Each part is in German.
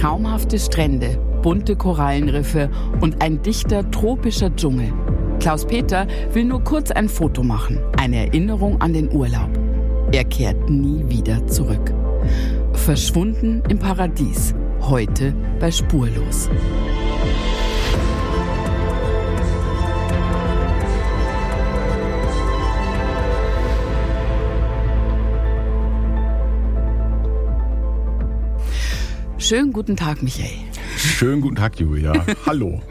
Traumhafte Strände, bunte Korallenriffe und ein dichter tropischer Dschungel. Klaus Peter will nur kurz ein Foto machen, eine Erinnerung an den Urlaub. Er kehrt nie wieder zurück. Verschwunden im Paradies, heute bei Spurlos. Schönen guten Tag, Michael. Schönen guten Tag, Julia. Hallo.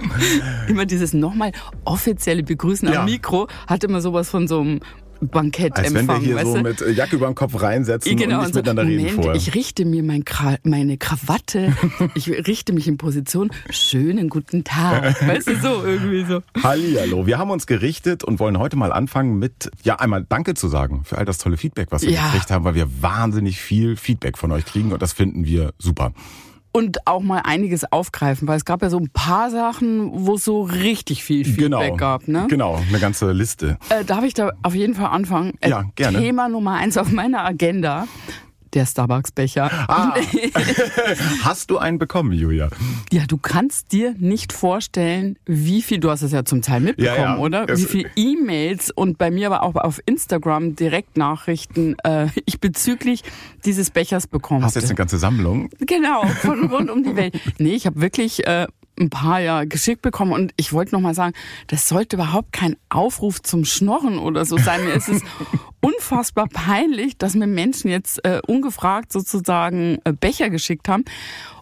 Immer dieses nochmal offizielle Begrüßen ja. am Mikro hat immer sowas von so einem Bankett Als wenn wir hier so du? mit äh, Jacke über den Kopf reinsetzen genau, und nicht so, miteinander Moment, reden vorher. Ich richte mir mein Kra meine Krawatte, ich richte mich in Position. Schönen guten Tag. Weißt du, so irgendwie so. Hallihallo. Wir haben uns gerichtet und wollen heute mal anfangen mit, ja, einmal Danke zu sagen für all das tolle Feedback, was wir Ja. gekriegt haben, weil wir wahnsinnig viel Feedback von euch kriegen und das finden wir super. Und auch mal einiges aufgreifen, weil es gab ja so ein paar Sachen, wo es so richtig viel Feedback genau. gab. Ne? Genau, eine ganze Liste. Äh, darf ich da auf jeden Fall anfangen? Äh, Ja, gerne. Thema Nummer eins auf meiner Agenda. Der Starbucks-Becher. Ah, hast du einen bekommen, Julia? Ja, du kannst dir nicht vorstellen, wie viel, du hast es ja zum Teil mitbekommen, Ja, ja. oder? Wie viel E-Mails und bei mir aber auch auf Instagram Direktnachrichten äh, ich bezüglich dieses Bechers bekommen Hast jetzt habe. eine ganze Sammlung? Genau, von rund um die Welt. Nee, ich habe wirklich äh, ein paar ja geschickt bekommen und ich wollte noch mal sagen, das sollte überhaupt kein Aufruf zum Schnorren oder so sein. Mir ist es unfassbar peinlich, dass mir Menschen jetzt äh, ungefragt sozusagen äh, Becher geschickt haben.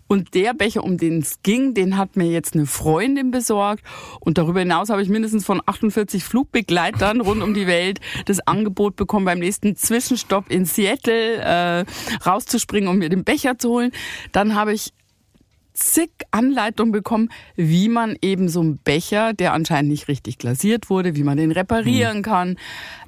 Und der Becher, um den es ging, den hat mir jetzt eine Freundin besorgt. Und darüber hinaus habe ich mindestens von 48 Flugbegleitern rund um die Welt das Angebot bekommen, beim nächsten Zwischenstopp in Seattle äh, rauszuspringen, um mir den Becher zu holen. Dann habe ich zig Anleitungen bekommen, wie man eben so einen Becher, der anscheinend nicht richtig glasiert wurde, wie man den reparieren kann.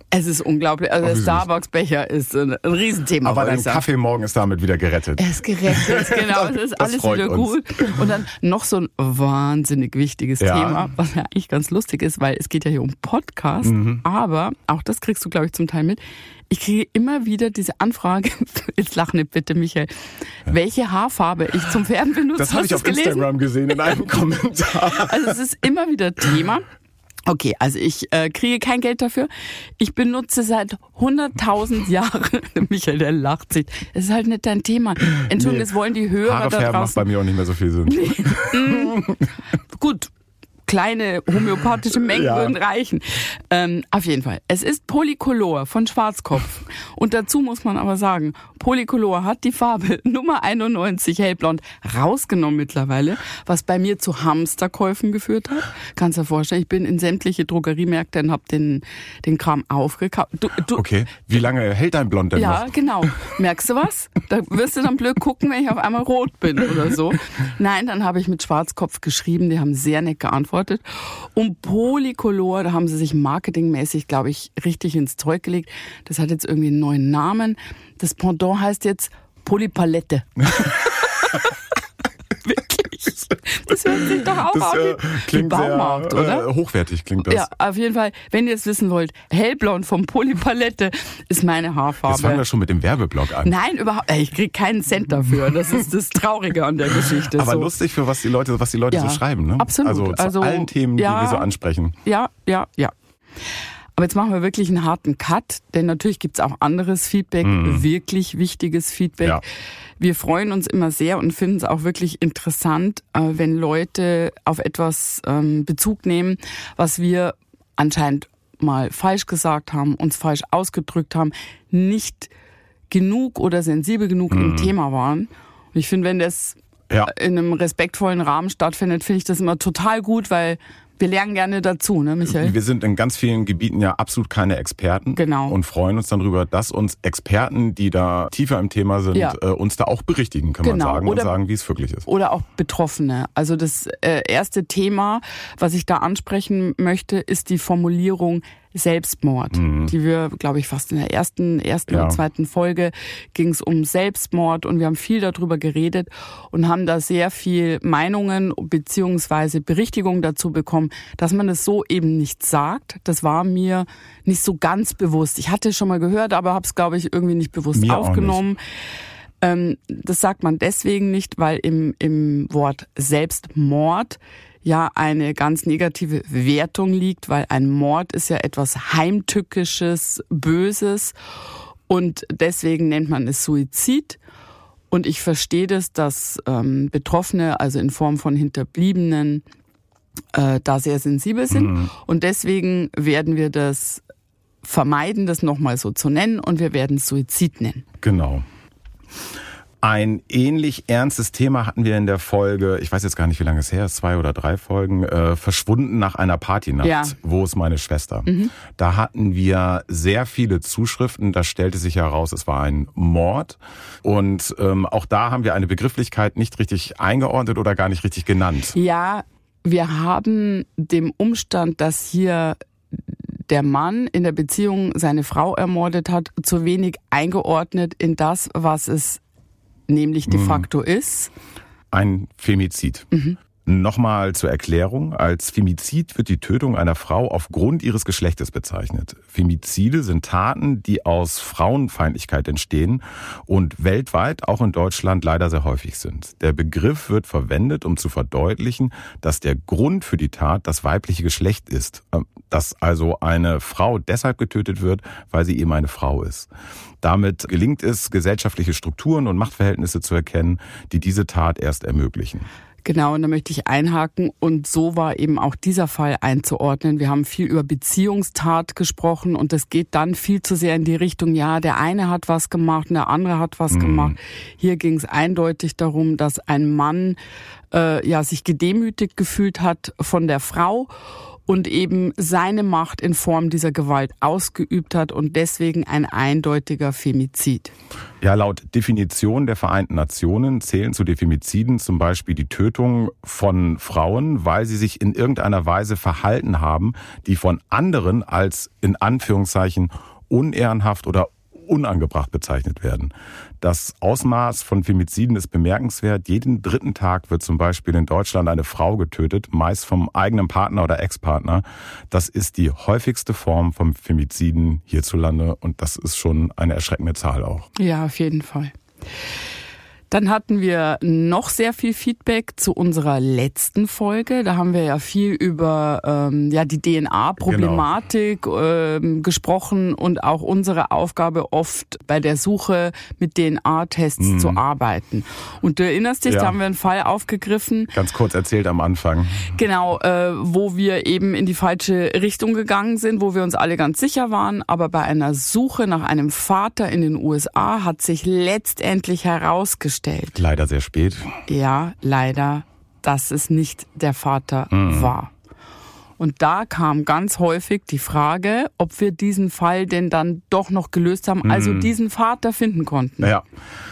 Es ist unglaublich. Also der. Starbucks-Becher ist ein, ein Riesenthema. Aber dein. Kaffee morgen ist damit wieder gerettet. Er ist gerettet, genau. Es ist alles wieder uns. gut. Und dann noch so ein wahnsinnig wichtiges Ja. Thema, was ja eigentlich ganz lustig ist, weil es geht ja hier um Podcast. Mhm. Aber auch das kriegst du, glaube ich, zum Teil mit. Ich kriege immer wieder diese Anfrage, jetzt lach nicht bitte, Michael, welche Haarfarbe ich zum Färben benutze. Das habe ich auf gelesen? Instagram gesehen in einem Kommentar. Also es ist immer wieder Thema. Okay, also ich äh, kriege kein Geld dafür. Ich benutze seit 100.000 Jahren, Michael, der lacht sich. Es ist halt nicht dein Thema. Entschuldigung, Nee. das wollen die Hörer Haare da färben macht draußen. bei mir auch nicht mehr so viel Sinn. Gut, kleine homöopathische Mengen Ja. würden reichen. Ähm, auf jeden Fall. Es ist Polycolor von Schwarzkopf. Und dazu muss man aber sagen, Polycolor hat die Farbe Nummer 91 hellblond rausgenommen mittlerweile, was bei mir zu Hamsterkäufen geführt hat. Kannst dir vorstellen, ich bin in sämtliche Drogeriemärkte und habe den, den Kram aufgekauft. Du, du, Okay, wie lange hält dein Blond denn ja, noch? genau. Merkst du was? Da wirst du dann blöd gucken, wenn ich auf einmal rot bin oder so. Nein, dann habe ich mit Schwarzkopf geschrieben, die haben sehr nett geantwortet. Und Polycolor, da haben sie sich marketingmäßig, glaube ich, richtig ins Zeug gelegt. Das hat jetzt irgendwie einen neuen Namen. Das Pendant heißt jetzt Polypalette. Wirklich. Das hört sich doch auch Das an äh, klingt Baumarkt, sehr oder? Äh, hochwertig klingt das. Ja, auf jeden Fall, wenn ihr es wissen wollt, hellblond vom Polypalette ist meine Jetzt fangen Haarfarbe. wir schon mit dem Werbeblock an. Nein, überhaupt. Ich krieg keinen Cent dafür. Das ist das Traurige an der Geschichte. Aber so. lustig für was die Leute, was die Leute Ja, so schreiben, ne? absolut. Also zu Also, allen Themen, ja. die wir so ansprechen. Ja, ja, ja. Aber jetzt machen wir wirklich einen harten Cut, denn natürlich gibt's auch anderes Feedback, wirklich wichtiges Feedback. Mhm. Ja. Wir freuen uns immer sehr und finden es auch wirklich interessant, äh, wenn Leute auf etwas ähm, Bezug nehmen, was wir anscheinend mal falsch gesagt haben, uns falsch ausgedrückt haben, nicht genug oder sensibel genug im Thema waren. Und ich finde, wenn das Mhm. Ja. in einem respektvollen Rahmen stattfindet, finde ich das immer total gut, weil wir lernen gerne dazu, ne, Michael? Wir sind in ganz vielen Gebieten ja absolut keine Experten. Genau. Und freuen uns dann darüber, dass uns Experten, die da tiefer im Thema sind, Ja. äh, uns da auch berichtigen, kann man Genau. sagen, Oder- und sagen, wie es wirklich ist. Oder auch Betroffene. Also das äh, erste Thema, was ich da ansprechen möchte, ist die Formulierung Selbstmord, die wir, glaube ich, fast in der ersten, ersten Mhm. Ja. und zweiten Folge ging es um Selbstmord und wir haben viel darüber geredet und haben da sehr viel Meinungen beziehungsweise Berichtigungen dazu bekommen, dass man es so eben nicht sagt. Das war mir nicht so ganz bewusst. Ich hatte es schon mal gehört, aber habe es, glaube ich, irgendwie nicht bewusst Mir aufgenommen. Ähm, das sagt man deswegen nicht, weil im, im Wort Selbstmord ja eine ganz negative Wertung liegt, weil ein Mord ist ja etwas Heimtückisches, Böses und deswegen nennt man es Suizid. Und ich verstehe das, dass ähm, Betroffene, also in Form von Hinterbliebenen, äh, da sehr sensibel sind. Mhm. Und deswegen werden wir das vermeiden, das nochmal so zu nennen und wir werden Suizid nennen. Genau. Ein ähnlich ernstes Thema hatten wir in der Folge, ich weiß jetzt gar nicht, wie lange es her ist, zwei oder drei Folgen, äh, verschwunden nach einer Partynacht. Ja. Wo ist meine Schwester? Mhm. Da hatten wir sehr viele Zuschriften. Da stellte sich heraus, es war ein Mord. Und ähm, auch da haben wir eine Begrifflichkeit nicht richtig eingeordnet oder gar nicht richtig genannt. Ja, wir haben dem Umstand, dass hier der Mann in der Beziehung seine Frau ermordet hat, zu wenig eingeordnet in das, was es nämlich de mhm. facto ist. Ein Femizid. Mhm. Nochmal zur Erklärung. Als Femizid wird die Tötung einer Frau aufgrund ihres Geschlechtes bezeichnet. Femizide sind Taten, die aus Frauenfeindlichkeit entstehen und weltweit, auch in Deutschland, leider sehr häufig sind. Der Begriff wird verwendet, um zu verdeutlichen, dass der Grund für die Tat das weibliche Geschlecht ist. Ähm, dass also eine Frau deshalb getötet wird, weil sie eben eine Frau ist. Damit gelingt es, gesellschaftliche Strukturen und Machtverhältnisse zu erkennen, die diese Tat erst ermöglichen. Genau, und da möchte ich einhaken. Und so war eben auch dieser Fall einzuordnen. Wir haben viel über Beziehungstat gesprochen und das geht dann viel zu sehr in die Richtung, ja, der eine hat was gemacht und der andere hat was mhm. gemacht. Hier ging es eindeutig darum, dass ein Mann äh, ja sich gedemütigt gefühlt hat von der Frau und eben seine Macht in Form dieser Gewalt ausgeübt hat und deswegen ein eindeutiger Femizid. Ja, laut Definition der Vereinten Nationen zählen zu Defemiziden zum Beispiel die Tötung von Frauen, weil sie sich in irgendeiner Weise verhalten haben, die von anderen als in Anführungszeichen unehrenhaft oder unangebracht bezeichnet werden. Das Ausmaß von Femiziden ist bemerkenswert. Jeden dritten Tag wird zum Beispiel in Deutschland eine Frau getötet, meist vom eigenen Partner oder Ex-Partner. Das ist die häufigste Form von Femiziden hierzulande und das ist schon eine erschreckende Zahl auch. Ja, auf jeden Fall. Dann hatten wir noch sehr viel Feedback zu unserer letzten Folge. Da haben wir ja viel über ähm, ja die DNA-Problematik genau. ähm, gesprochen und auch unsere Aufgabe oft bei der Suche mit DNA-Tests mhm. zu arbeiten. Und du erinnerst dich, ja. da haben wir einen Fall aufgegriffen. Ganz kurz erzählt am Anfang. Genau, äh, wo wir eben in die falsche Richtung gegangen sind, wo wir uns alle ganz sicher waren. Aber bei einer Suche nach einem Vater in den USA hat sich letztendlich herausgestellt, festgestellt. Leider sehr spät. Ja, leider, dass es nicht der Vater mhm. war. Und da kam ganz häufig die Frage, ob wir diesen Fall denn dann doch noch gelöst haben, also mhm. diesen Vater finden konnten. Ja.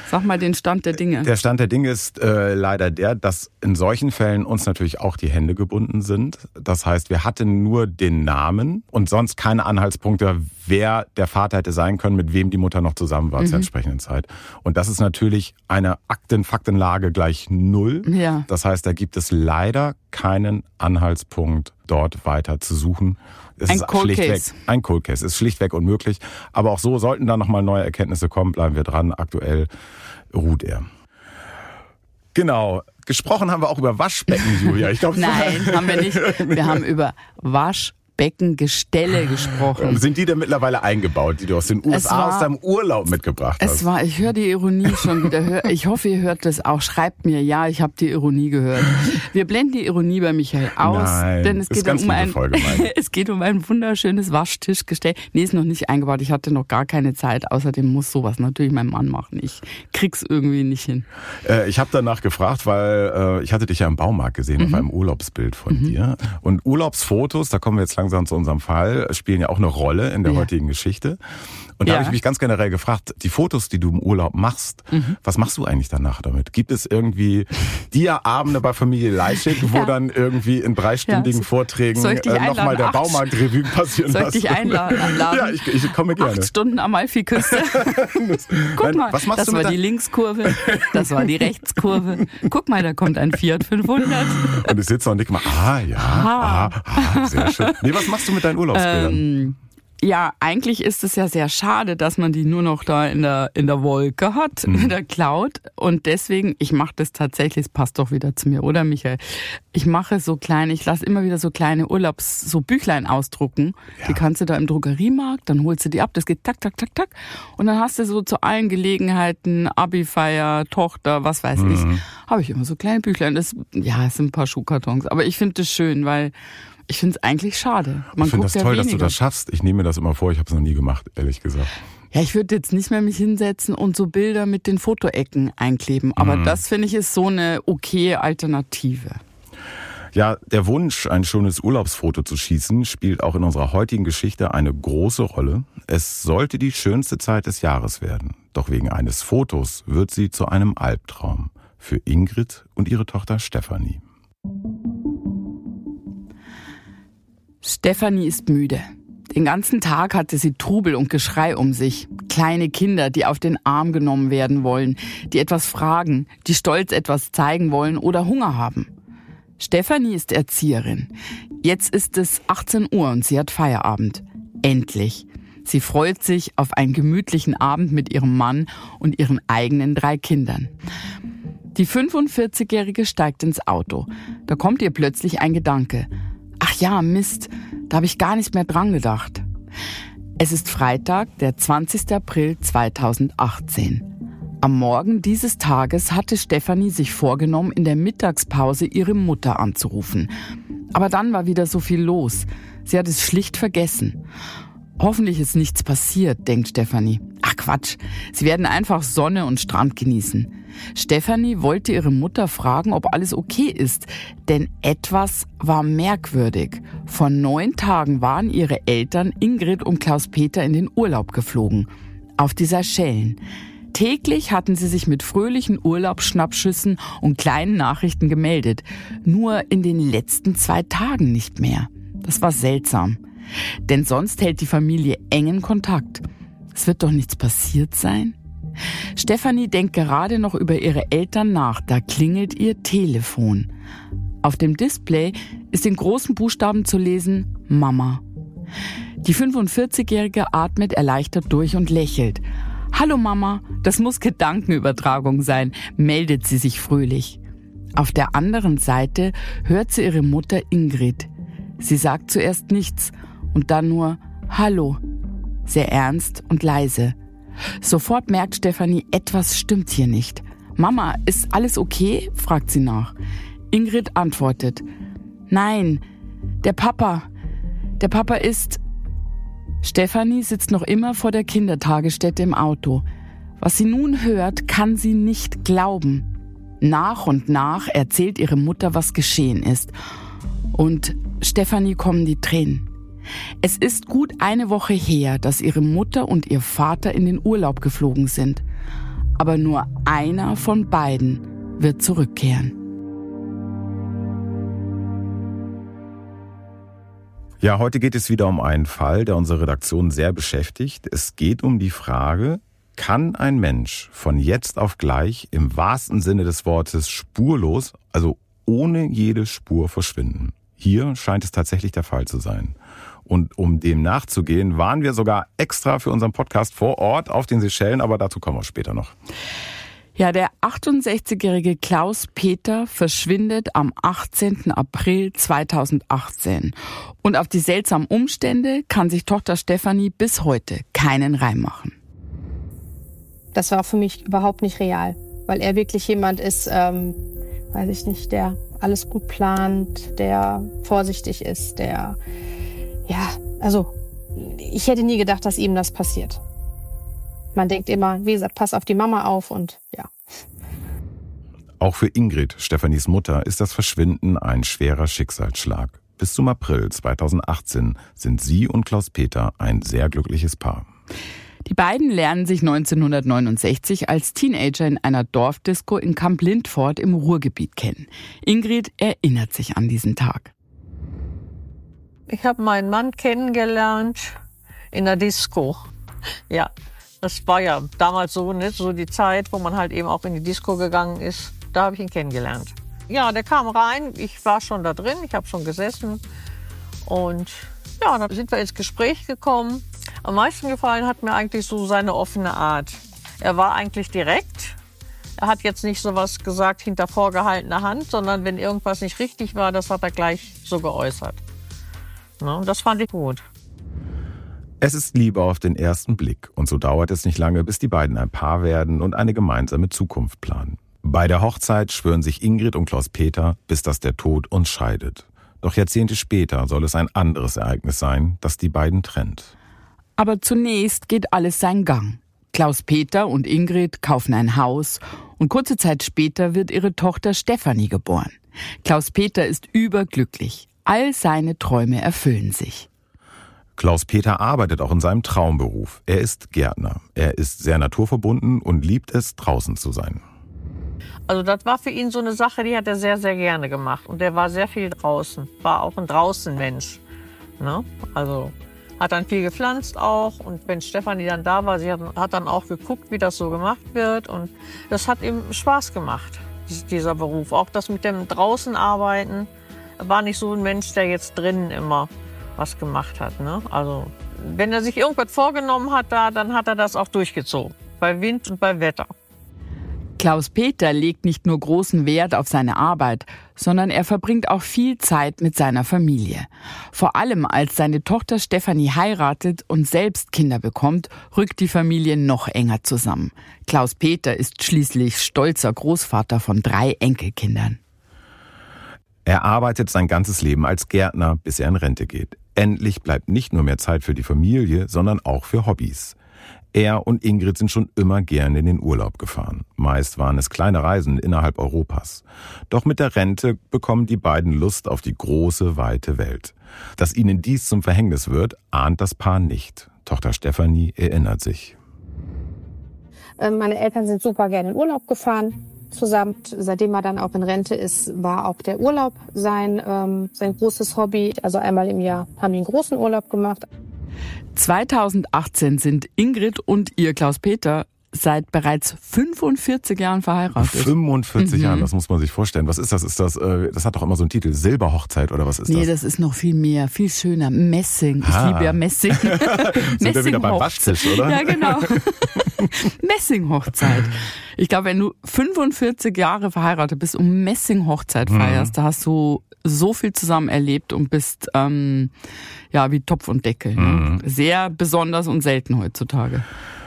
Sag mal den Stand der Dinge. Der Stand der Dinge ist äh, leider der, dass in solchen Fällen uns natürlich auch die Hände gebunden sind. Das heißt, wir hatten nur den Namen und sonst keine Anhaltspunkte, wer der Vater hätte sein können, mit wem die Mutter noch zusammen war mhm. zur entsprechenden Zeit. Und das ist natürlich eine Akten-Faktenlage gleich null. Ja. Das heißt, da gibt es leider keinen Anhaltspunkt, dort weiter zu suchen. Es ein ist Cold schlichtweg, Case. Ein Cold Case ist schlichtweg unmöglich. Aber auch so sollten da nochmal neue Erkenntnisse kommen, bleiben wir dran. Aktuell ruht er. Genau. Gesprochen haben wir auch über Waschbecken, Julia. Ich glaub, Nein, haben wir nicht. Wir haben über Waschbecken Beckengestelle gesprochen. Sind die denn mittlerweile eingebaut, die du aus den USA war, aus deinem Urlaub mitgebracht hast? Es war, ich höre die Ironie schon wieder. Ich hoffe, ihr hört das auch. Schreibt mir, ja, ich habe die Ironie gehört. Wir blenden die Ironie bei Michael aus, Nein, denn es geht um ein es geht um ein wunderschönes Waschtischgestell. Nee, ist noch nicht eingebaut. Ich hatte noch gar keine Zeit. Außerdem muss sowas natürlich mein Mann machen. Ich krieg's irgendwie nicht hin. Äh, ich habe danach gefragt, weil äh, ich hatte dich ja im Baumarkt gesehen mhm. auf einem Urlaubsbild von mhm. dir und Urlaubsfotos. Da kommen wir jetzt lang langsam zu unserem Fall, spielen ja auch eine Rolle in der ja. heutigen Geschichte. Und da ja. habe ich mich ganz generell gefragt, die Fotos, die du im Urlaub machst, mhm. was machst du eigentlich danach damit? Gibt es irgendwie Dia-Abende bei Familie Leischig, wo ja. dann irgendwie in dreistündigen ja. Vorträgen äh, nochmal der Baumarkt-Revue passieren Soll ich dich einladen? Ja, ich, ich komme gerne. Acht Stunden Amalfiküste. Guck Nein, mal, was machst das du war die Linkskurve, das war die Rechtskurve. Guck mal, da kommt ein Fiat 500. Und ich sitze und denke mal, ah ja, ah, ah, sehr schön. Nee, was machst du mit deinen Urlaubsbildern? Ähm, Ja, eigentlich ist es ja sehr schade, dass man die nur noch da in der, in der Wolke hat, mhm. in der Cloud. Und deswegen, ich mache das tatsächlich, es passt doch wieder zu mir, oder Michael? Ich mache so kleine, ich lasse immer wieder so kleine Urlaubs-, so Büchlein ausdrucken. Ja. Die kannst du da im Drogeriemarkt, dann holst du die ab, das geht tak, tak, tak, tak. Und dann hast du so zu allen Gelegenheiten, Abi-Feier, Tochter, was weiß mhm. ich, habe ich immer so kleine Büchlein. Das, ja, es sind ein paar Schuhkartons. Aber ich finde das schön, weil ich finde es eigentlich schade. Man ich finde das toll, weniger. dass du das schaffst. Ich nehme mir das immer vor, ich habe es noch nie gemacht, ehrlich gesagt. Ja, ich würde jetzt nicht mehr mich hinsetzen und so Bilder mit den Fotoecken einkleben. Aber mhm. das finde ich ist so eine okay Alternative. Ja, der Wunsch, ein schönes Urlaubsfoto zu schießen, spielt auch in unserer heutigen Geschichte eine große Rolle. Es sollte die schönste Zeit des Jahres werden. Doch wegen eines Fotos wird sie zu einem Albtraum. Für Ingrid und ihre Tochter Stefanie. Stefanie ist müde. Den ganzen Tag hatte sie Trubel und Geschrei um sich. Kleine Kinder, die auf den Arm genommen werden wollen, die etwas fragen, die stolz etwas zeigen wollen oder Hunger haben. Stefanie ist Erzieherin. Jetzt ist es 18 Uhr und sie hat Feierabend. Endlich. Sie freut sich auf einen gemütlichen Abend mit ihrem Mann und ihren eigenen drei Kindern. Die 45-Jährige steigt ins Auto. Da kommt ihr plötzlich ein Gedanke. Ach ja, Mist, da habe ich gar nicht mehr dran gedacht. Es ist Freitag, der 20. April 2018. Am Morgen dieses Tages hatte Stefanie sich vorgenommen, in der Mittagspause ihre Mutter anzurufen. Aber dann war wieder so viel los. Sie hat es schlicht vergessen. Hoffentlich ist nichts passiert, denkt Stefanie. Ach Quatsch, sie werden einfach Sonne und Strand genießen. Stefanie wollte ihre Mutter fragen, ob alles okay ist, denn etwas war merkwürdig. Vor neun Tagen waren ihre Eltern Ingrid und Klaus-Peter in den Urlaub geflogen. Auf die Seychellen. Täglich hatten sie sich mit fröhlichen Urlaubsschnappschüssen und kleinen Nachrichten gemeldet. Nur in den letzten zwei Tagen nicht mehr. Das war seltsam. Denn sonst hält die Familie engen Kontakt. Es wird doch nichts passiert sein? Stefanie denkt gerade noch über ihre Eltern nach, da klingelt ihr Telefon. Auf dem Display ist in großen Buchstaben zu lesen Mama. Die 45-Jährige atmet erleichtert durch und lächelt. Hallo Mama, das muss Gedankenübertragung sein, meldet sie sich fröhlich. Auf der anderen Seite hört sie ihre Mutter Ingrid. Sie sagt zuerst nichts und dann nur Hallo, sehr ernst und leise. Sofort merkt Stefanie, etwas stimmt hier nicht. Mama, ist alles okay? fragt sie nach. Ingrid antwortet, Nein, der Papa. Der Papa ist. Stefanie sitzt noch immer vor der Kindertagesstätte im Auto. Was sie nun hört, kann sie nicht glauben. Nach und nach erzählt ihre Mutter, was geschehen ist. Und Stefanie kommen die Tränen. Es ist gut eine Woche her, dass ihre Mutter und ihr Vater in den Urlaub geflogen sind. Aber nur einer von beiden wird zurückkehren. Ja, heute geht es wieder um einen Fall, der unsere Redaktion sehr beschäftigt. Es geht um die Frage, kann ein Mensch von jetzt auf gleich im wahrsten Sinne des Wortes spurlos, also ohne jede Spur verschwinden? Hier scheint es tatsächlich der Fall zu sein. Und um dem nachzugehen, waren wir sogar extra für unseren Podcast vor Ort auf den Seychellen, aber dazu kommen wir später noch. Ja, der 68-jährige Klaus Peter verschwindet am 18. April 2018. Und auf die seltsamen Umstände kann sich Tochter Stefanie bis heute keinen Reim machen. Das war für mich überhaupt nicht real, weil er wirklich jemand ist, ähm, weiß ich nicht, der alles gut plant, der vorsichtig ist, der ja, also ich hätte nie gedacht, dass ihm das passiert. Man denkt immer, wie gesagt, pass auf die Mama auf und ja. Auch für Ingrid, Stefanis Mutter, ist das Verschwinden ein schwerer Schicksalsschlag. Bis zum April 2018 sind sie und Klaus Peter ein sehr glückliches Paar. Die beiden lernen sich 1969 als Teenager in einer Dorfdisco in Camp Lindfort im Ruhrgebiet kennen. Ingrid erinnert sich an diesen Tag. Ich habe meinen Mann kennengelernt in der Disco. Ja, das war ja damals so, ne, so die Zeit, wo man halt eben auch in die Disco gegangen ist. Da habe ich ihn kennengelernt. Ja, der kam rein, ich war schon da drin, ich habe schon gesessen. Und ja, dann sind wir ins Gespräch gekommen. Am meisten gefallen hat mir eigentlich so seine offene Art. Er war eigentlich direkt. Er hat jetzt nicht so was gesagt hinter vorgehaltener Hand, sondern wenn irgendwas nicht richtig war, das hat er gleich so geäußert. Ne, das fand ich gut. Es ist Liebe auf den ersten Blick und so dauert es nicht lange, bis die beiden ein Paar werden und eine gemeinsame Zukunft planen. Bei der Hochzeit schwören sich Ingrid und Klaus Peter, bis dass der Tod uns scheidet. Doch Jahrzehnte später soll es ein anderes Ereignis sein, das die beiden trennt. Aber zunächst geht alles seinen Gang. Klaus Peter und Ingrid kaufen ein Haus und kurze Zeit später wird ihre Tochter Stefanie geboren. Klaus Peter ist überglücklich. All seine Träume erfüllen sich. Klaus Peter arbeitet auch in seinem Traumberuf. Er ist Gärtner. Er ist sehr naturverbunden und liebt es, draußen zu sein. Also das war für ihn so eine Sache, die hat er sehr, sehr gerne gemacht. Und er war sehr viel draußen, war auch ein Draußenmensch. Ne? Also hat dann viel gepflanzt auch. Und wenn Stefanie dann da war, sie hat, hat dann auch geguckt, wie das so gemacht wird. Und das hat ihm Spaß gemacht, dieser Beruf. Auch das mit dem draußen arbeiten. War nicht so ein Mensch, der jetzt drinnen immer was gemacht hat. Ne? Also wenn er sich irgendwas vorgenommen hat, da, dann hat er das auch durchgezogen. Bei Wind und bei Wetter. Klaus Peter legt nicht nur großen Wert auf seine Arbeit, sondern er verbringt auch viel Zeit mit seiner Familie. Vor allem als seine Tochter Stefanie heiratet und selbst Kinder bekommt, rückt die Familie noch enger zusammen. Klaus Peter ist schließlich stolzer Großvater von drei Enkelkindern. Er arbeitet sein ganzes Leben als Gärtner, bis er in Rente geht. Endlich bleibt nicht nur mehr Zeit für die Familie, sondern auch für Hobbys. Er und Ingrid sind schon immer gerne in den Urlaub gefahren. Meist waren es kleine Reisen innerhalb Europas. Doch mit der Rente bekommen die beiden Lust auf die große, weite Welt. Dass ihnen dies zum Verhängnis wird, ahnt das Paar nicht. Tochter Stefanie erinnert sich. Äh, meine Eltern sind super gerne in Urlaub gefahren zusammen. Seitdem er dann auch in Rente ist, war auch der Urlaub sein, ähm, sein großes Hobby. Also einmal im Jahr haben die einen großen Urlaub gemacht. 2018 sind Ingrid und ihr Klaus-Peter seit bereits 45 Jahren verheiratet. 45 mhm. Jahren, das muss man sich vorstellen. Was ist das? Ist das, äh, das hat doch immer so einen Titel, Silberhochzeit oder was ist nee, das? Nee, das ist noch viel mehr, viel schöner. Messing. Ich ah. liebe ja Messing. Sind wir wieder beim Waschtisch, oder? Ja, genau. Messinghochzeit. Ich glaube, wenn du 45 Jahre verheiratet bist und Messinghochzeit mhm. feierst, da hast du so viel zusammen erlebt und bist ähm, ja wie Topf und Deckel. Ne? Mhm. Sehr besonders und selten heutzutage.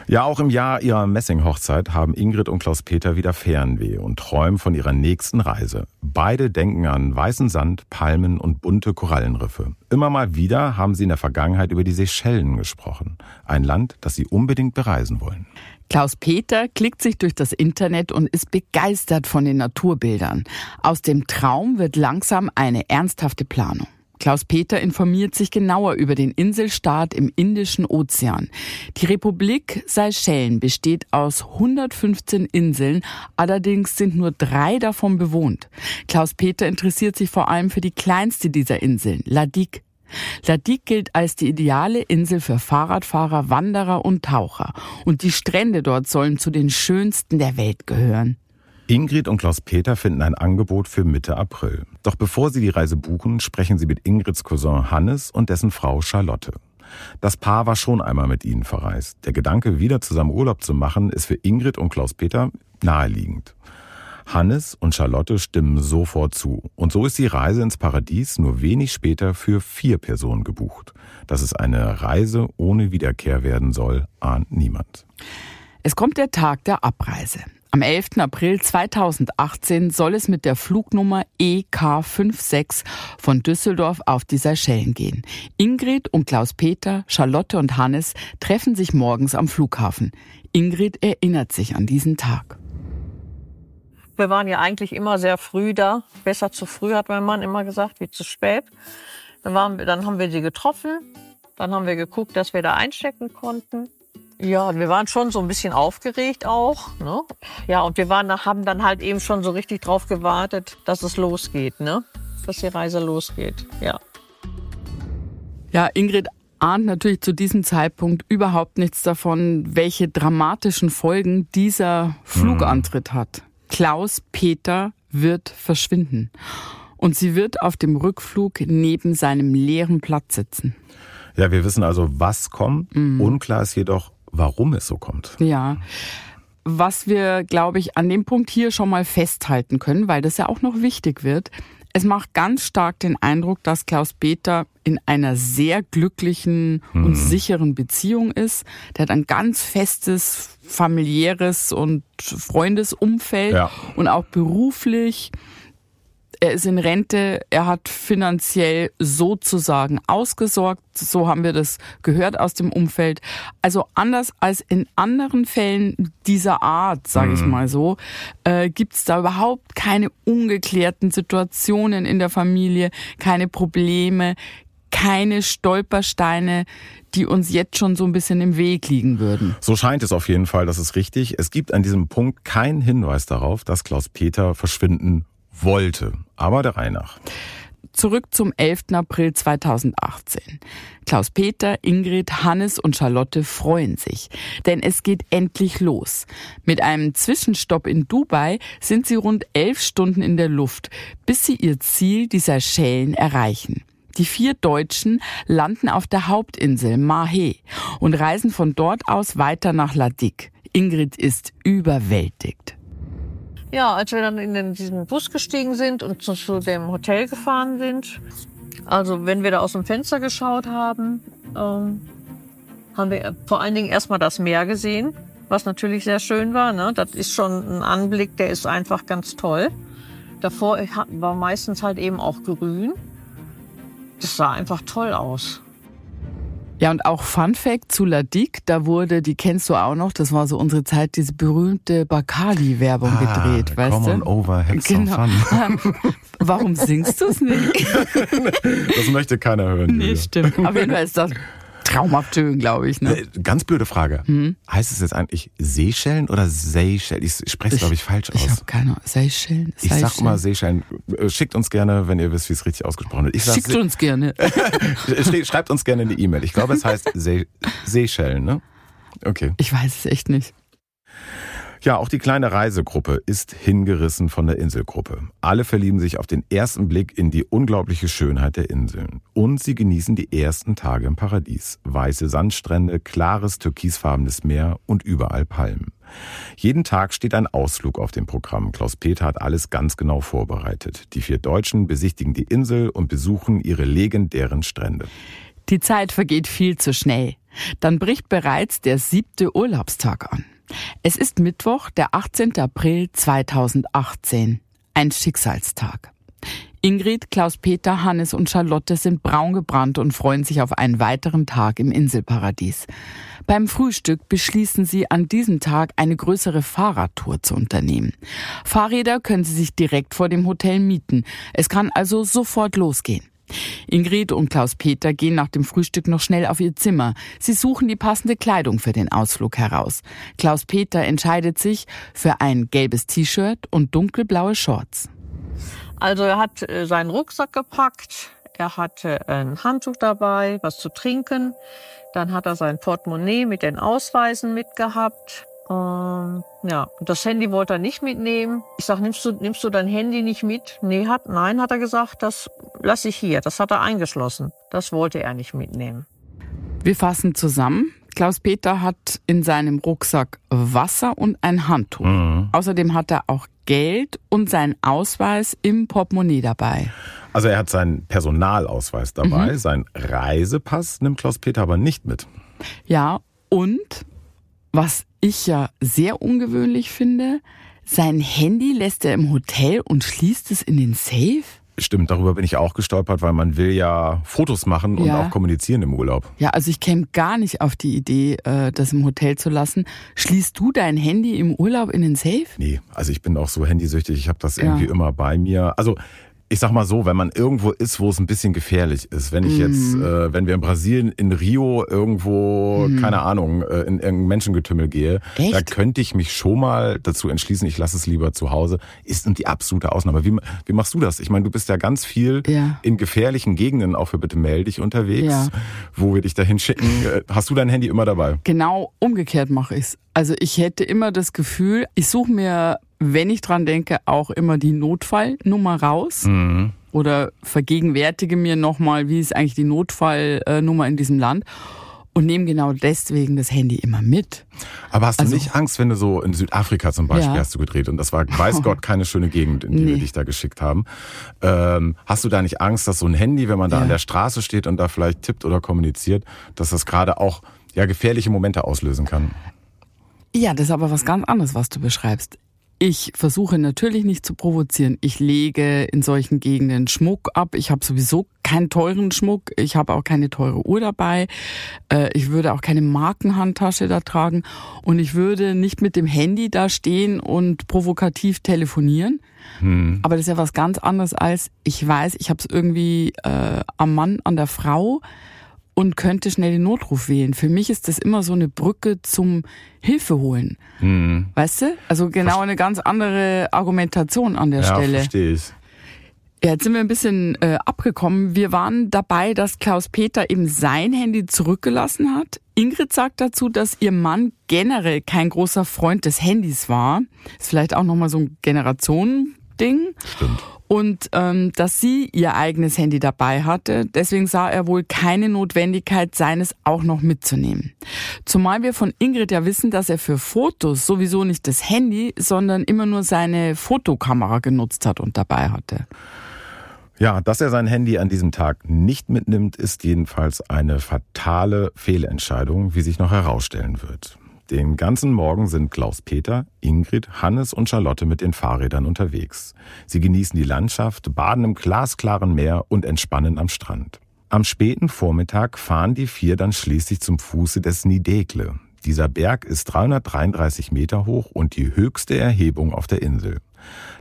Ja, auch im Jahr ihrer Messinghochzeit haben Ingrid und Klaus-Peter wieder Fernweh und träumen von ihrer nächsten Reise. Beide denken an weißen Sand, Palmen und bunte Korallenriffe. Immer mal wieder haben sie in der Vergangenheit über die Seychellen gesprochen. Ein Land, das sie unbedingt bereisen wollen. Klaus-Peter klickt sich durch das Internet und ist begeistert von den Naturbildern. Aus dem Traum wird langsam eine ernsthafte Planung. Klaus-Peter informiert sich genauer über den Inselstaat im Indischen Ozean. Die Republik Seychellen besteht aus 115 Inseln, allerdings sind nur drei davon bewohnt. Klaus-Peter interessiert sich vor allem für die kleinste dieser Inseln, Ladik. Ladik gilt als die ideale Insel für Fahrradfahrer, Wanderer und Taucher. Und die Strände dort sollen zu den schönsten der Welt gehören. Ingrid und Klaus-Peter finden ein Angebot für Mitte April. Doch bevor sie die Reise buchen, sprechen sie mit Ingrids Cousin Hannes und dessen Frau Charlotte. Das Paar war schon einmal mit ihnen verreist. Der Gedanke, wieder zusammen Urlaub zu machen, ist für Ingrid und Klaus-Peter naheliegend. Hannes und Charlotte stimmen sofort zu. Und so ist die Reise ins Paradies nur wenig später für vier Personen gebucht. Dass es eine Reise ohne Wiederkehr werden soll, ahnt niemand. Es kommt der Tag der Abreise. Am 11. April 2018 soll es mit der Flugnummer EK56 von Düsseldorf auf die Seychellen gehen. Ingrid und Klaus-Peter, Charlotte und Hannes treffen sich morgens am Flughafen. Ingrid erinnert sich an diesen Tag. Wir waren ja eigentlich immer sehr früh da. Besser zu früh, hat mein Mann immer gesagt, wie zu spät. Dann, wir, dann haben wir sie getroffen. Dann haben wir geguckt, dass wir da einstecken konnten. Ja, wir waren schon so ein bisschen aufgeregt auch. Ne? Ja, und wir waren, haben dann halt eben schon so richtig drauf gewartet, dass es losgeht, ne? dass die Reise losgeht. Ja. Ja, Ingrid ahnt natürlich zu diesem Zeitpunkt überhaupt nichts davon, welche dramatischen Folgen dieser Flugantritt hat. Klaus Peter wird verschwinden. Und sie wird auf dem Rückflug neben seinem leeren Platz sitzen. Ja, wir wissen also, was kommt. Mhm. Unklar ist jedoch, warum es so kommt. Ja. Was wir, glaube ich, an dem Punkt hier schon mal festhalten können, weil das ja auch noch wichtig wird. Es macht ganz stark den Eindruck, dass Klaus Peter in einer sehr glücklichen mhm. und sicheren Beziehung ist. Der hat ein ganz festes familiäres und Freundesumfeld ja. und auch beruflich er ist in Rente, er hat finanziell sozusagen ausgesorgt, so haben wir das gehört aus dem Umfeld. Also anders als in anderen Fällen dieser Art, sage ich mhm. mal so, äh, gibt es da überhaupt keine ungeklärten Situationen in der Familie, keine Probleme, keine Stolpersteine, die uns jetzt schon so ein bisschen im Weg liegen würden. So scheint es auf jeden Fall, das ist richtig. Es gibt an diesem Punkt keinen Hinweis darauf, dass Klaus Peter verschwinden wollte. Aber der Reihe nach. Zurück zum 11. April 2018. Klaus Peter, Ingrid, Hannes und Charlotte freuen sich, denn es geht endlich los. Mit einem Zwischenstopp in Dubai sind sie rund elf Stunden in der Luft, bis sie ihr Ziel, die Seychellen, erreichen. Die vier Deutschen landen auf der Hauptinsel Mahé und reisen von dort aus weiter nach Ladik. Ingrid ist überwältigt. Ja, als wir dann in den, diesen Bus gestiegen sind und zu, zu, dem Hotel gefahren sind, also wenn wir da aus dem Fenster geschaut haben, ähm, haben wir vor allen Dingen erstmal das Meer gesehen, was natürlich sehr schön war. Ne? Das ist schon ein Anblick, der ist einfach ganz toll. Davor war meistens halt eben auch grün. Das sah einfach toll aus. Ja, und auch Fun Fact zu Ladik, da wurde, die kennst du auch noch, das war so unsere Zeit, diese berühmte Bacardi-Werbung ah, gedreht, weißt come du? On over, have genau. some fun. Warum singst du es nicht? das möchte keiner hören. Nee, stimmt. Auf jeden Fall ist das traumhaft schön, glaube ich. Ne? Äh, ganz blöde Frage. Hm? Heißt es jetzt eigentlich Seychellen oder Seychellen? Ich spreche es, glaube ich, falsch aus. Ich habe keine Ahnung. Seychellen? Ich sag immer Seychellen. Äh, schickt uns gerne, wenn ihr wisst, wie es richtig ausgesprochen wird. Ich Schickt uns gerne. Schreibt uns gerne eine E-Mail. Ich glaube, es heißt Se Seychellen, ne? Okay. Ich weiß es echt nicht. Ja, auch die kleine Reisegruppe ist hingerissen von der Inselgruppe. Alle verlieben sich auf den ersten Blick in die unglaubliche Schönheit der Inseln. Und sie genießen die ersten Tage im Paradies. Weiße Sandstrände, klares türkisfarbenes Meer und überall Palmen. Jeden Tag steht ein Ausflug auf dem Programm. Klaus Peter hat alles ganz genau vorbereitet. Die vier Deutschen besichtigen die Insel und besuchen ihre legendären Strände. Die Zeit vergeht viel zu schnell. Dann bricht bereits der siebte Urlaubstag an. Es ist Mittwoch, der 18. April 2018. Ein Schicksalstag. Ingrid, Klaus-Peter, Hannes und Charlotte sind braun gebrannt und freuen sich auf einen weiteren Tag im Inselparadies. Beim Frühstück beschließen sie, an diesem Tag eine größere Fahrradtour zu unternehmen. Fahrräder können sie sich direkt vor dem Hotel mieten. Es kann also sofort losgehen. Ingrid und Klaus-Peter gehen nach dem Frühstück noch schnell auf ihr Zimmer. Sie suchen die passende Kleidung für den Ausflug heraus. Klaus-Peter entscheidet sich für ein gelbes T-Shirt und dunkelblaue Shorts. Also er hat äh, seinen Rucksack gepackt, er hatte ein Handtuch dabei, was zu trinken, dann hat er sein Portemonnaie mit den Ausweisen mitgehabt, ähm, ja, das Handy wollte er nicht mitnehmen. Ich sag, nimmst du, nimmst du dein Handy nicht mit? Nee, hat, nein, hat er gesagt, das lasse ich hier. Das hat er eingeschlossen. Das wollte er nicht mitnehmen. Wir fassen zusammen. Klaus-Peter hat in seinem Rucksack Wasser und ein Handtuch. Mhm. Außerdem hat er auch Geld und seinen Ausweis im Portemonnaie dabei. Also er hat seinen Personalausweis dabei, mhm. seinen Reisepass nimmt Klaus-Peter aber nicht mit. Ja, und was ich ja sehr ungewöhnlich finde, sein Handy lässt er im Hotel und schließt es in den Safe? Stimmt, darüber bin ich auch gestolpert, weil man will ja Fotos machen und ja. auch kommunizieren im Urlaub. Ja, also ich käme gar nicht auf die Idee, äh, das im Hotel zu lassen. Schließt du dein Handy im Urlaub in den Safe? Nee, also ich bin auch so handysüchtig, ich habe das irgendwie ja. immer bei mir. Also ich sag mal so, wenn man irgendwo ist, wo es ein bisschen gefährlich ist, wenn ich mm. jetzt, äh, wenn wir in Brasilien, in Rio irgendwo, mm. keine Ahnung, äh, in irgendein Menschengetümmel gehe, Echt? da könnte ich mich schon mal dazu entschließen, ich lasse es lieber zu Hause. Ist die absolute Ausnahme. Wie, wie machst du das? Ich meine, du bist ja ganz viel ja. in gefährlichen Gegenden, auch für bitte melde dich unterwegs, ja. wo wir dich dahin schicken. Äh, hast du dein Handy immer dabei? Genau umgekehrt mache ich's. Also ich hätte immer das Gefühl, ich suche mir wenn ich dran denke, auch immer die Notfallnummer raus. Mhm. Oder vergegenwärtige mir nochmal, wie ist eigentlich die Notfallnummer in diesem Land und nehme genau deswegen das Handy immer mit. Aber hast du Also- nicht Angst, wenn du so in Südafrika zum Beispiel Ja. hast du gedreht und das war, weiß Gott, keine schöne Gegend, in die wir Nee. dich da geschickt haben. Ähm, hast du da nicht Angst, dass so ein Handy, wenn man da Ja. an der Straße steht und da vielleicht tippt oder kommuniziert, dass das gerade auch ja gefährliche Momente auslösen kann? Ja, das ist aber was ganz anderes, was du beschreibst. Ich versuche natürlich nicht zu provozieren. Ich lege in solchen Gegenden Schmuck ab. Ich habe sowieso keinen teuren Schmuck. Ich habe auch keine teure Uhr dabei. Äh, Ich würde auch keine Markenhandtasche da tragen. Und ich würde nicht mit dem Handy da stehen und provokativ telefonieren. Aber das ist ja was ganz anderes als, ich weiß, ich habe es irgendwie äh, am Mann, an der Frau und könnte schnell den Notruf wählen. Für mich ist das immer so eine Brücke zum Hilfe holen. Weißt du? Also genau eine ganz andere Argumentation an der ja, Stelle. verstehe ich. Ja, jetzt sind wir ein bisschen äh, abgekommen. Wir waren dabei, dass Klaus Peter eben sein Handy zurückgelassen hat. Ingrid sagt dazu, dass ihr Mann generell kein großer Freund des Handys war. Ist vielleicht auch nochmal so ein Generationending. Stimmt. Und ähm, dass sie ihr eigenes Handy dabei hatte. Deswegen sah er wohl keine Notwendigkeit, seines auch noch mitzunehmen. Zumal wir von Ingrid ja wissen, dass er für Fotos sowieso nicht das Handy, sondern immer nur seine Fotokamera genutzt hat und dabei hatte. Ja, dass er sein Handy an diesem Tag nicht mitnimmt, ist jedenfalls eine fatale Fehlentscheidung, wie sich noch herausstellen wird. Den ganzen Morgen sind Klaus-Peter, Ingrid, Hannes und Charlotte mit den Fahrrädern unterwegs. Sie genießen die Landschaft, baden im glasklaren Meer und entspannen am Strand. Am späten Vormittag fahren die vier dann schließlich zum Fuße des Nidekle. Dieser Berg ist 333 Meter hoch und die höchste Erhebung auf der Insel.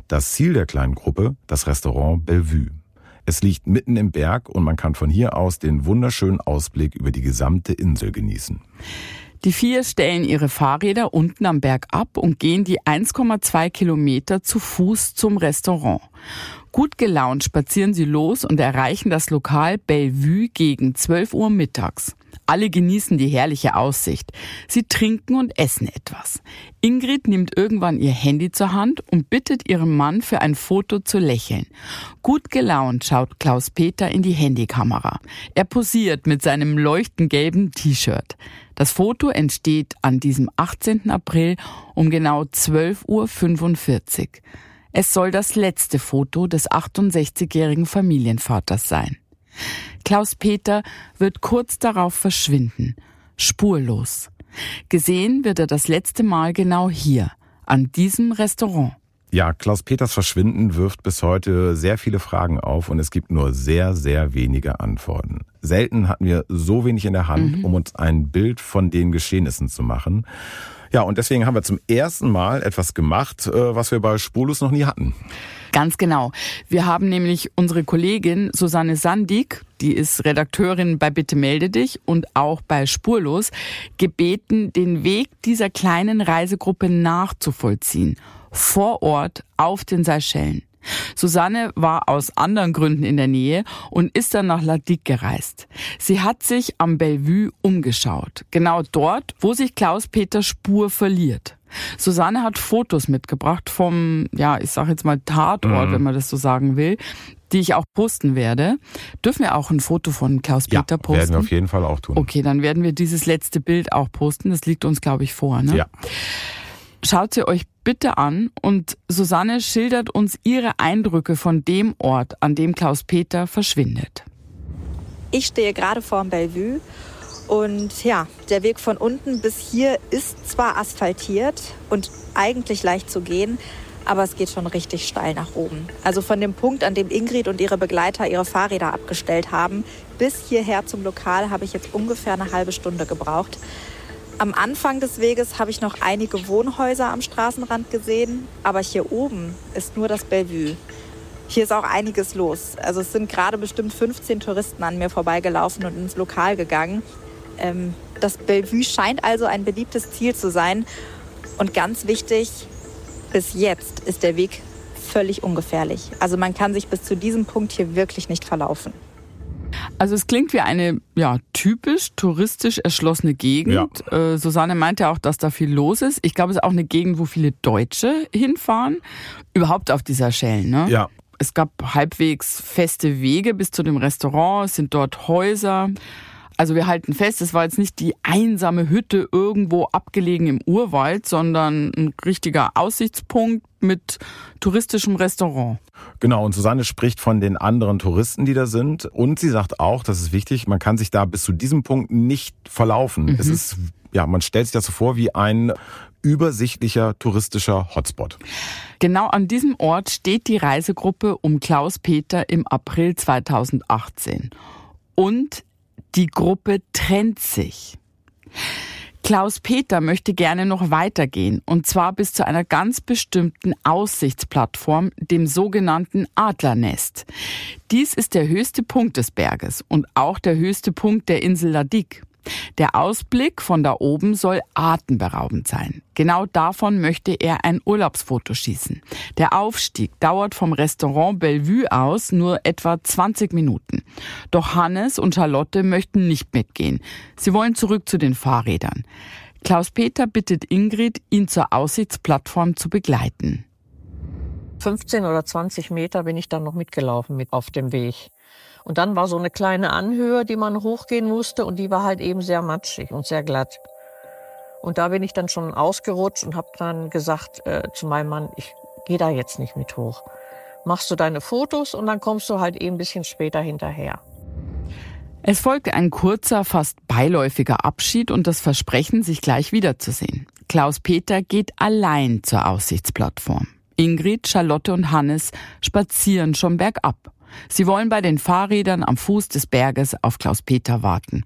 Das Ziel der kleinen Gruppe, das Restaurant Bellevue. Es liegt mitten im Berg und man kann von hier aus den wunderschönen Ausblick über die gesamte Insel genießen. Die vier stellen ihre Fahrräder unten am Berg ab und gehen die 1,2 Kilometer zu Fuß zum Restaurant. Gut gelaunt spazieren sie los und erreichen das Lokal Bellevue gegen 12 Uhr mittags. Alle genießen die herrliche Aussicht. Sie trinken und essen etwas. Ingrid nimmt irgendwann ihr Handy zur Hand und bittet ihren Mann für ein Foto zu lächeln. Gut gelaunt schaut Klaus Peter in die Handykamera. Er posiert mit seinem leuchtend gelben T-Shirt. Das Foto entsteht an diesem 18. April um genau 12.45 Uhr. Es soll das letzte Foto des 68-jährigen Familienvaters sein. Klaus Peter wird kurz darauf verschwinden, spurlos. Gesehen wird er das letzte Mal genau hier, an diesem Restaurant. Ja, Klaus Peters Verschwinden wirft bis heute sehr viele Fragen auf und es gibt nur sehr, sehr wenige Antworten. Selten hatten wir so wenig in der Hand, um uns ein Bild von den Geschehnissen zu machen. Ja, und deswegen haben wir zum ersten Mal etwas gemacht, äh, was wir bei Spurlos noch nie hatten. Ganz genau. Wir haben nämlich unsere Kollegin Susanne Sandig, die ist Redakteurin bei Bitte melde dich und auch bei Spurlos, gebeten, den Weg dieser kleinen Reisegruppe nachzuvollziehen. Vor Ort auf den Seychellen. Susanne war aus anderen Gründen in der Nähe und ist dann nach Ladik gereist. Sie hat sich am Bellevue umgeschaut. Genau dort, wo sich Klaus-Peter Spur verliert. Susanne hat Fotos mitgebracht vom, ja, ich sag jetzt mal Tatort, wenn man das so sagen will, die ich auch posten werde. Dürfen wir auch ein Foto von Klaus-Peter posten? werden wir auf jeden Fall auch tun. Okay, dann werden wir dieses letzte Bild auch posten. Das liegt uns, glaube ich, vor. Ne? Ja. Schaut sie euch bitte an und Susanne schildert uns ihre Eindrücke von dem Ort, an dem Klaus-Peter verschwindet. Ich stehe gerade vor dem Bellevue und ja, der Weg von unten bis hier ist zwar asphaltiert und eigentlich leicht zu gehen, aber es geht schon richtig steil nach oben. Also von dem Punkt, an dem Ingrid und ihre Begleiter ihre Fahrräder abgestellt haben, bis hierher zum Lokal habe ich jetzt ungefähr eine halbe Stunde gebraucht. Am Anfang des Weges habe ich noch einige Wohnhäuser am Straßenrand gesehen, aber hier oben ist nur das Bellevue. Hier ist auch einiges los. Also es sind gerade bestimmt 15 Touristen an mir vorbeigelaufen und ins Lokal gegangen. Ähm, das Bellevue scheint also ein beliebtes Ziel zu sein. Und ganz wichtig, bis jetzt ist der Weg völlig ungefährlich. Also man kann sich bis zu diesem Punkt hier wirklich nicht verlaufen. Also es klingt wie eine ja, typisch touristisch erschlossene Gegend. Ja. Äh, Susanne meinte auch, dass da viel los ist. Ich glaube, es ist auch eine Gegend, wo viele Deutsche hinfahren. Überhaupt auf dieser Schellen, ne? Ja. Es gab halbwegs feste Wege bis zu dem Restaurant, es sind dort Häuser. Also wir halten fest, es war jetzt nicht die einsame Hütte irgendwo abgelegen im Urwald, sondern ein richtiger Aussichtspunkt mit touristischem Restaurant. Genau, und Susanne spricht von den anderen Touristen, die da sind. Und sie sagt auch, das ist wichtig, man kann sich da bis zu diesem Punkt nicht verlaufen. Mhm. Es ist, ja, man stellt sich das so vor wie ein übersichtlicher touristischer Hotspot. Genau an diesem Ort steht die Reisegruppe um Klaus Peter im April 2018. Und die Gruppe trennt sich. Klaus Peter möchte gerne noch weitergehen, und zwar bis zu einer ganz bestimmten Aussichtsplattform, dem sogenannten Adlernest. Dies ist der höchste Punkt des Berges und auch der höchste Punkt der Insel Ladik. Der Ausblick von da oben soll atemberaubend sein. Genau davon möchte er ein Urlaubsfoto schießen. Der Aufstieg dauert vom Restaurant Bellevue aus nur etwa 20 Minuten. Doch Hannes und Charlotte möchten nicht mitgehen. Sie wollen zurück zu den Fahrrädern. Klaus-Peter bittet Ingrid, ihn zur Aussichtsplattform zu begleiten. 15 oder 20 Meter bin ich dann noch mitgelaufen mit auf dem Weg. Und dann war so eine kleine Anhöhe, die man hochgehen musste und die war halt eben sehr matschig und sehr glatt. Und da bin ich dann schon ausgerutscht und habe dann gesagt äh, zu meinem Mann, ich gehe da jetzt nicht mit hoch. Machst du deine Fotos und dann kommst du halt eben ein bisschen später hinterher. Es folgte ein kurzer, fast beiläufiger Abschied und das Versprechen, sich gleich wiederzusehen. Klaus Peter geht allein zur Aussichtsplattform. Ingrid, Charlotte und Hannes spazieren schon bergab. Sie wollen bei den Fahrrädern am Fuß des Berges auf Klaus-Peter warten.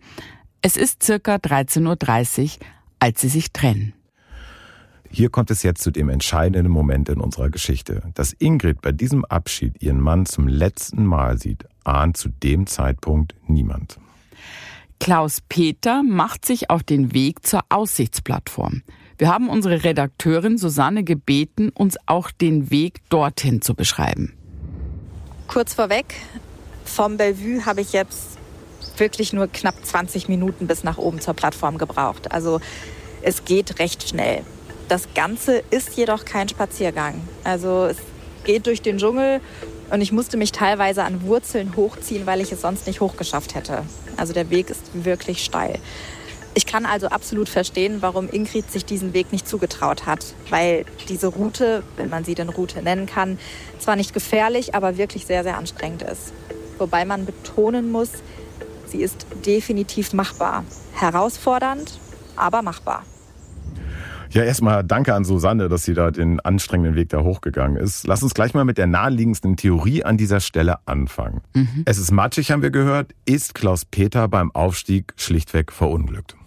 Es ist circa 13.30 Uhr, als sie sich trennen. Hier kommt es jetzt zu dem entscheidenden Moment in unserer Geschichte. Dass Ingrid bei diesem Abschied ihren Mann zum letzten Mal sieht, ahnt zu dem Zeitpunkt niemand. Klaus Peter macht sich auf den Weg zur Aussichtsplattform. Wir haben unsere Redakteurin Susanne gebeten, uns auch den Weg dorthin zu beschreiben. Kurz vorweg, vom Bellevue habe ich jetzt wirklich nur knapp 20 Minuten bis nach oben zur Plattform gebraucht. Also es geht recht schnell. Das Ganze ist jedoch kein Spaziergang. Also es geht durch den Dschungel und ich musste mich teilweise an Wurzeln hochziehen, weil ich es sonst nicht hochgeschafft hätte. Also der Weg ist wirklich steil. Ich kann also absolut verstehen, warum Ingrid sich diesen Weg nicht zugetraut hat, weil diese Route, wenn man sie denn Route nennen kann, zwar nicht gefährlich, aber wirklich sehr, sehr anstrengend ist. Wobei man betonen muss, sie ist definitiv machbar. Herausfordernd, aber machbar. Ja, erstmal danke an Susanne, dass sie da den anstrengenden Weg da hochgegangen ist. Lass uns gleich mal mit der naheliegendsten Theorie an dieser Stelle anfangen. Mhm. Es ist matschig, haben wir gehört. Ist Klaus Peter beim Aufstieg schlichtweg verunglückt?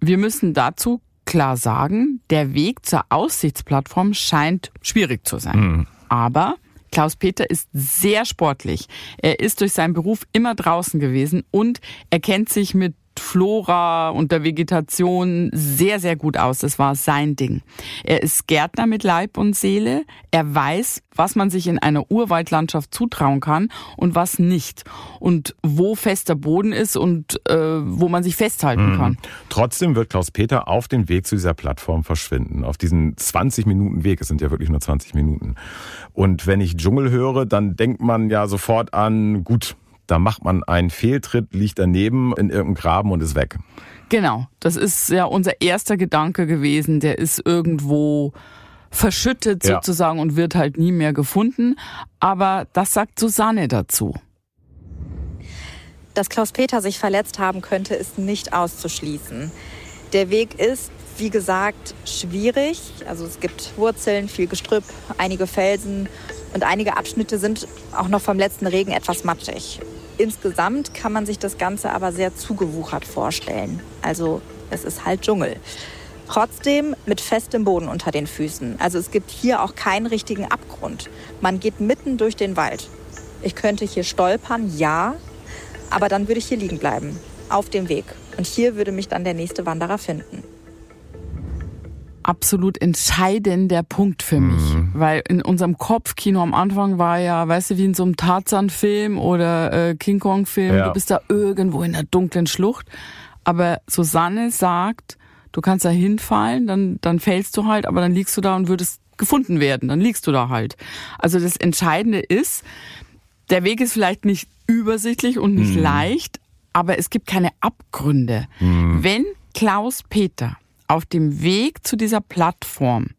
Wir müssen dazu klar sagen, der Weg zur Aussichtsplattform scheint schwierig zu sein. Mhm. Aber Klaus Peter ist sehr sportlich. Er ist durch seinen Beruf immer draußen gewesen und er kennt sich mit Flora und der Vegetation sehr, sehr gut aus. Das war sein Ding. Er ist Gärtner mit Leib und Seele. Er weiß, was man sich in einer Urwaldlandschaft zutrauen kann und was nicht. Und wo fester Boden ist und äh, wo man sich festhalten mhm. kann. Trotzdem wird Klaus Peter auf dem Weg zu dieser Plattform verschwinden. Auf diesen 20 Minuten Weg. Es sind ja wirklich nur 20 Minuten. Und wenn ich Dschungel höre, dann denkt man ja sofort an, gut, da macht man einen Fehltritt, liegt daneben in irgendeinem Graben und ist weg. Genau, das ist ja unser erster Gedanke gewesen. Der ist irgendwo verschüttet ja. sozusagen und wird halt nie mehr gefunden. Aber das sagt Susanne dazu. Dass Klaus-Peter sich verletzt haben könnte, ist nicht auszuschließen. Der Weg ist, wie gesagt, schwierig. Also es gibt Wurzeln, viel Gestrüpp, einige Felsen und einige Abschnitte sind auch noch vom letzten Regen etwas matschig. Insgesamt kann man sich das Ganze aber sehr zugewuchert vorstellen. Also es ist halt Dschungel. Trotzdem mit festem Boden unter den Füßen. Also es gibt hier auch keinen richtigen Abgrund. Man geht mitten durch den Wald. Ich könnte hier stolpern, ja, aber dann würde ich hier liegen bleiben, auf dem Weg. Und hier würde mich dann der nächste Wanderer finden. Absolut entscheidender Punkt für mich, Mhm. weil in unserem Kopfkino am Anfang war ja, weißt du, wie in so einem Tarzan-Film oder äh, King Kong-Film, Ja. du bist da irgendwo in der dunklen Schlucht, aber Susanne sagt, du kannst da hinfallen, dann, dann fällst du halt, aber dann liegst du da und würdest gefunden werden, dann liegst du da halt. Also das Entscheidende ist, der Weg ist vielleicht nicht übersichtlich und nicht leicht, aber es gibt keine Abgründe. Wenn Klaus Peter auf dem Weg zu dieser Plattform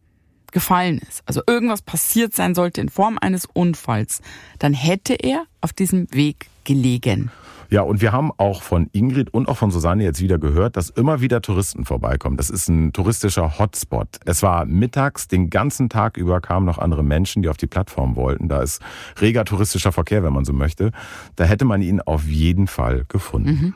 gefallen ist, also irgendwas passiert sein sollte in Form eines Unfalls, dann hätte er auf diesem Weg gelegen. Ja, und wir haben auch von Ingrid und auch von Susanne jetzt wieder gehört, dass immer wieder Touristen vorbeikommen. Das ist ein touristischer Hotspot. Es war mittags, den ganzen Tag über kamen noch andere Menschen, die auf die Plattform wollten. Da ist reger touristischer Verkehr, wenn man so möchte. Da hätte man ihn auf jeden Fall gefunden.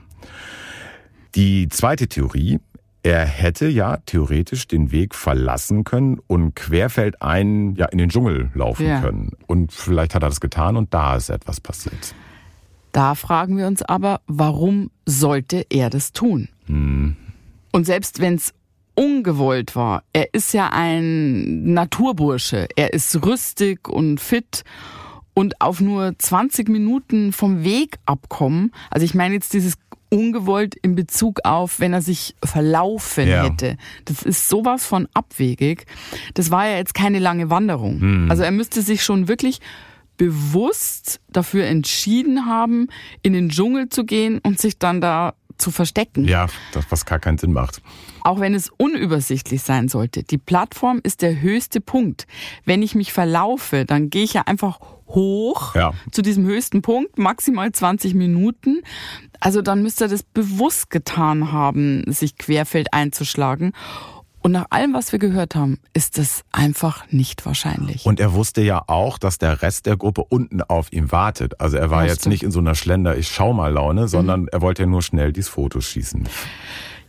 Die zweite Theorie, er hätte ja theoretisch den Weg verlassen können und querfeldein ja in den Dschungel laufen Ja. können. Und vielleicht hat er das getan und da ist etwas passiert. Da fragen wir uns aber, warum sollte er das tun? Und selbst wenn es ungewollt war, er ist ja ein Naturbursche, er ist rüstig und fit und auf nur 20 Minuten vom Weg abkommen, also ich meine jetzt dieses ungewollt in Bezug auf, wenn er sich verlaufen Ja. hätte. Das ist sowas von abwegig. Das war ja jetzt keine lange Wanderung. Also er müsste sich schon wirklich bewusst dafür entschieden haben, in den Dschungel zu gehen und sich dann da zu verstecken. Ja, das, was gar keinen Sinn macht. Auch wenn es unübersichtlich sein sollte. Die Plattform ist der höchste Punkt. Wenn ich mich verlaufe, dann gehe ich ja einfach hoch Ja. zu diesem höchsten Punkt, maximal 20 Minuten. Also dann müsste er das bewusst getan haben, sich querfeld einzuschlagen. Und nach allem, was wir gehört haben, ist das einfach nicht wahrscheinlich. Und er wusste ja auch, dass der Rest der Gruppe unten auf ihm wartet. Also er war Ja, jetzt stimmt. nicht in so einer Schlender, ich schau mal Laune, sondern er wollte ja nur schnell dieses Foto schießen.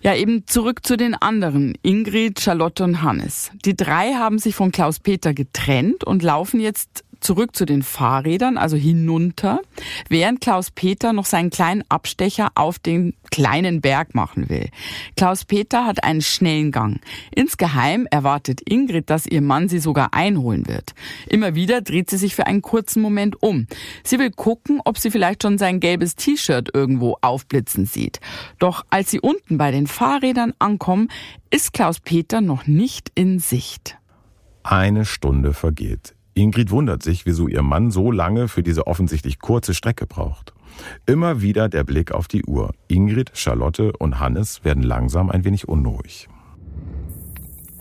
Ja, eben zurück zu den anderen. Ingrid, Charlotte und Hannes. Die drei haben sich von Klaus Peter getrennt und laufen jetzt zurück zu den Fahrrädern, also hinunter, während Klaus Peter noch seinen kleinen Abstecher auf den kleinen Berg machen will. Klaus Peter hat einen schnellen Gang. Insgeheim erwartet Ingrid, dass ihr Mann sie sogar einholen wird. Immer wieder dreht sie sich für einen kurzen Moment um. Sie will gucken, ob sie vielleicht schon sein gelbes T-Shirt irgendwo aufblitzen sieht. Doch als sie unten bei den Fahrrädern ankommen, ist Klaus Peter noch nicht in Sicht. Eine Stunde vergeht. Ingrid wundert sich, wieso ihr Mann so lange für diese offensichtlich kurze Strecke braucht. Immer wieder der Blick auf die Uhr. Ingrid, Charlotte und Hannes werden langsam ein wenig unruhig.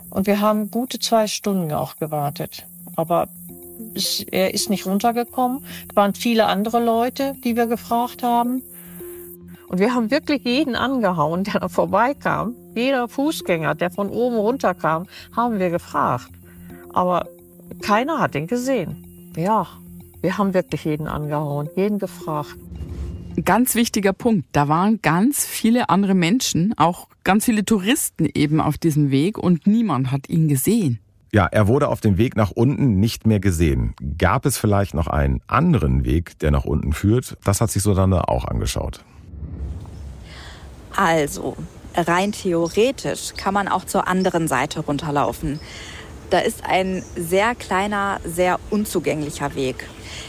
Und wir haben gute zwei Stunden auch gewartet. Aber es, er ist nicht runtergekommen. Es waren viele andere Leute, die wir gefragt haben. Und wir haben wirklich jeden angehauen, der da vorbeikam. Jeder Fußgänger, der von oben runterkam, haben wir gefragt. Aber keiner hat ihn gesehen. Ja, wir haben wirklich jeden angehauen, jeden gefragt. Ganz wichtiger Punkt. Da waren ganz viele andere Menschen, auch ganz viele Touristen eben auf diesem Weg und niemand hat ihn gesehen. Ja, er wurde auf dem Weg nach unten nicht mehr gesehen. Gab es vielleicht noch einen anderen Weg, der nach unten führt? Das hat sich Susanne auch angeschaut. Also, rein theoretisch kann man auch zur anderen Seite runterlaufen. Da ist ein sehr kleiner, sehr unzugänglicher Weg.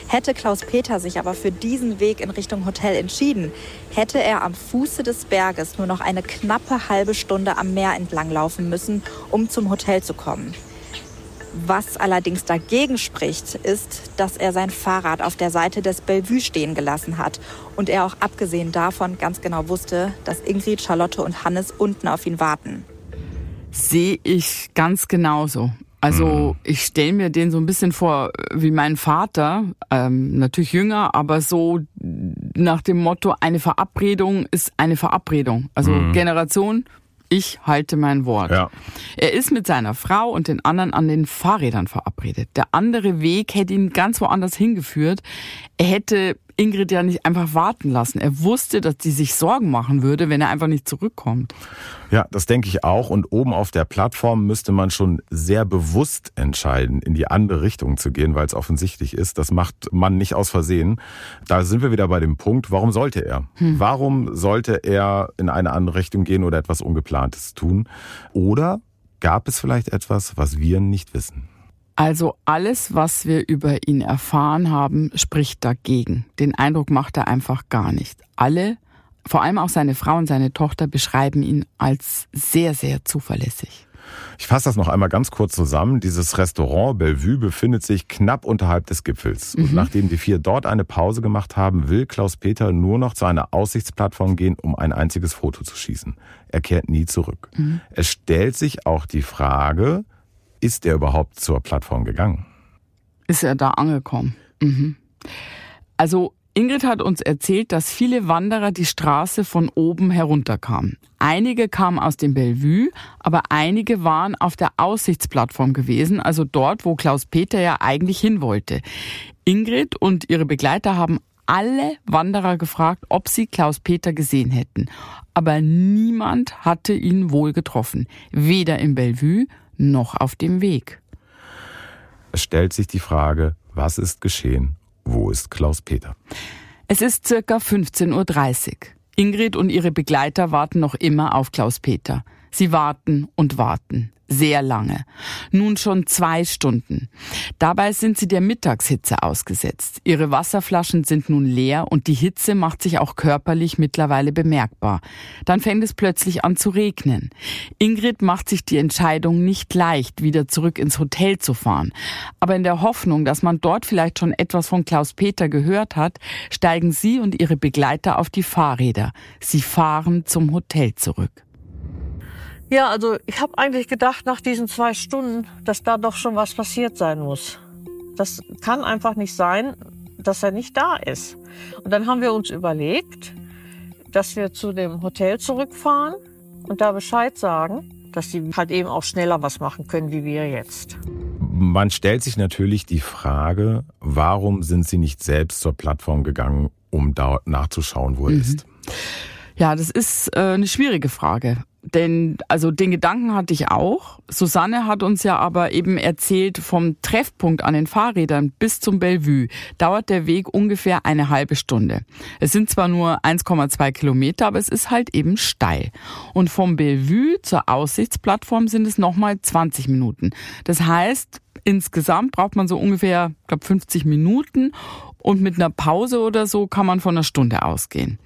Hätte Klaus Peter sich aber für diesen Weg in Richtung Hotel entschieden, hätte er am Fuße des Berges nur noch eine knappe halbe Stunde am Meer entlang laufen müssen, um zum Hotel zu kommen. Was allerdings dagegen spricht, ist, dass er sein Fahrrad auf der Seite des Bellevue stehen gelassen hat und er auch abgesehen davon ganz genau wusste, dass Ingrid, Charlotte und Hannes unten auf ihn warten. Sehe ich ganz genauso. Also ich stelle mir den so ein bisschen vor wie mein Vater, ähm, natürlich jünger, aber so nach dem Motto, eine Verabredung ist eine Verabredung. Also Generation, ich halte mein Wort. Ja. Er ist mit seiner Frau und den anderen an den Fahrrädern verabredet. Der andere Weg hätte ihn ganz woanders hingeführt. Er hätte Ingrid ja nicht einfach warten lassen. Er wusste, dass sie sich Sorgen machen würde, wenn er einfach nicht zurückkommt. Ja, das denke ich auch. Und oben auf der Plattform müsste man schon sehr bewusst entscheiden, in die andere Richtung zu gehen, weil es offensichtlich ist. Das macht man nicht aus Versehen. Da sind wir wieder bei dem Punkt, warum sollte er? Warum sollte er in eine andere Richtung gehen oder etwas Ungeplantes tun? Oder Gab es vielleicht etwas, was wir nicht wissen? Also alles, was wir über ihn erfahren haben, spricht dagegen. Den Eindruck macht er einfach gar nicht. Alle, vor allem auch seine Frau und seine Tochter, beschreiben ihn als sehr, sehr zuverlässig. Ich fasse das noch einmal ganz kurz zusammen. Dieses Restaurant Bellevue befindet sich knapp unterhalb des Gipfels. Mhm. Und nachdem die vier dort eine Pause gemacht haben, will Klaus-Peter nur noch zu einer Aussichtsplattform gehen, um ein einziges Foto zu schießen. Er kehrt nie zurück. Mhm. Es stellt sich auch die Frage, ist er überhaupt zur Plattform gegangen? Ist er da angekommen? Mhm. Also Ingrid hat uns erzählt, dass viele Wanderer die Straße von oben herunterkamen. Einige kamen aus dem Bellevue, aber einige waren auf der Aussichtsplattform gewesen, also dort, wo Klaus Peter ja eigentlich hin wollte. Ingrid und ihre Begleiter haben alle Wanderer gefragt, ob sie Klaus Peter gesehen hätten. Aber niemand hatte ihn wohl getroffen. Weder im Bellevue noch auf dem Weg. Es stellt sich die Frage, was ist geschehen? Wo ist Klaus Peter? Es ist circa 15.30 Uhr. Ingrid und ihre Begleiter warten noch immer auf Klaus Peter. Sie warten und warten sehr lange. Nun schon zwei Stunden. Dabei sind sie der Mittagshitze ausgesetzt. Ihre Wasserflaschen sind nun leer und die Hitze macht sich auch körperlich mittlerweile bemerkbar. Dann fängt es plötzlich an zu regnen. Ingrid macht sich die Entscheidung nicht leicht, wieder zurück ins Hotel zu fahren. Aber in der Hoffnung, dass man dort vielleicht schon etwas von Klaus Peter gehört hat, steigen sie und ihre Begleiter auf die Fahrräder. Sie fahren zum Hotel zurück. Ja, also ich habe eigentlich gedacht nach diesen zwei Stunden, dass da doch schon was passiert sein muss. Das kann einfach nicht sein, dass er nicht da ist. Und dann haben wir uns überlegt, dass wir zu dem Hotel zurückfahren und da Bescheid sagen, dass sie halt eben auch schneller was machen können, wie wir jetzt. Man stellt sich natürlich die Frage, warum sind sie nicht selbst zur Plattform gegangen, um da nachzuschauen, wo er mhm. ist? Ja, das ist äh, eine schwierige Frage. Denn, also den Gedanken hatte ich auch. Susanne hat uns ja aber eben erzählt, vom Treffpunkt an den Fahrrädern bis zum Bellevue dauert der Weg ungefähr eine halbe Stunde. Es sind zwar nur 1,2 Kilometer, aber es ist halt eben steil. Und vom Bellevue zur Aussichtsplattform sind es nochmal 20 Minuten. Das heißt, insgesamt braucht man so ungefähr, glaube 50 Minuten und mit einer Pause oder so kann man von einer Stunde ausgehen.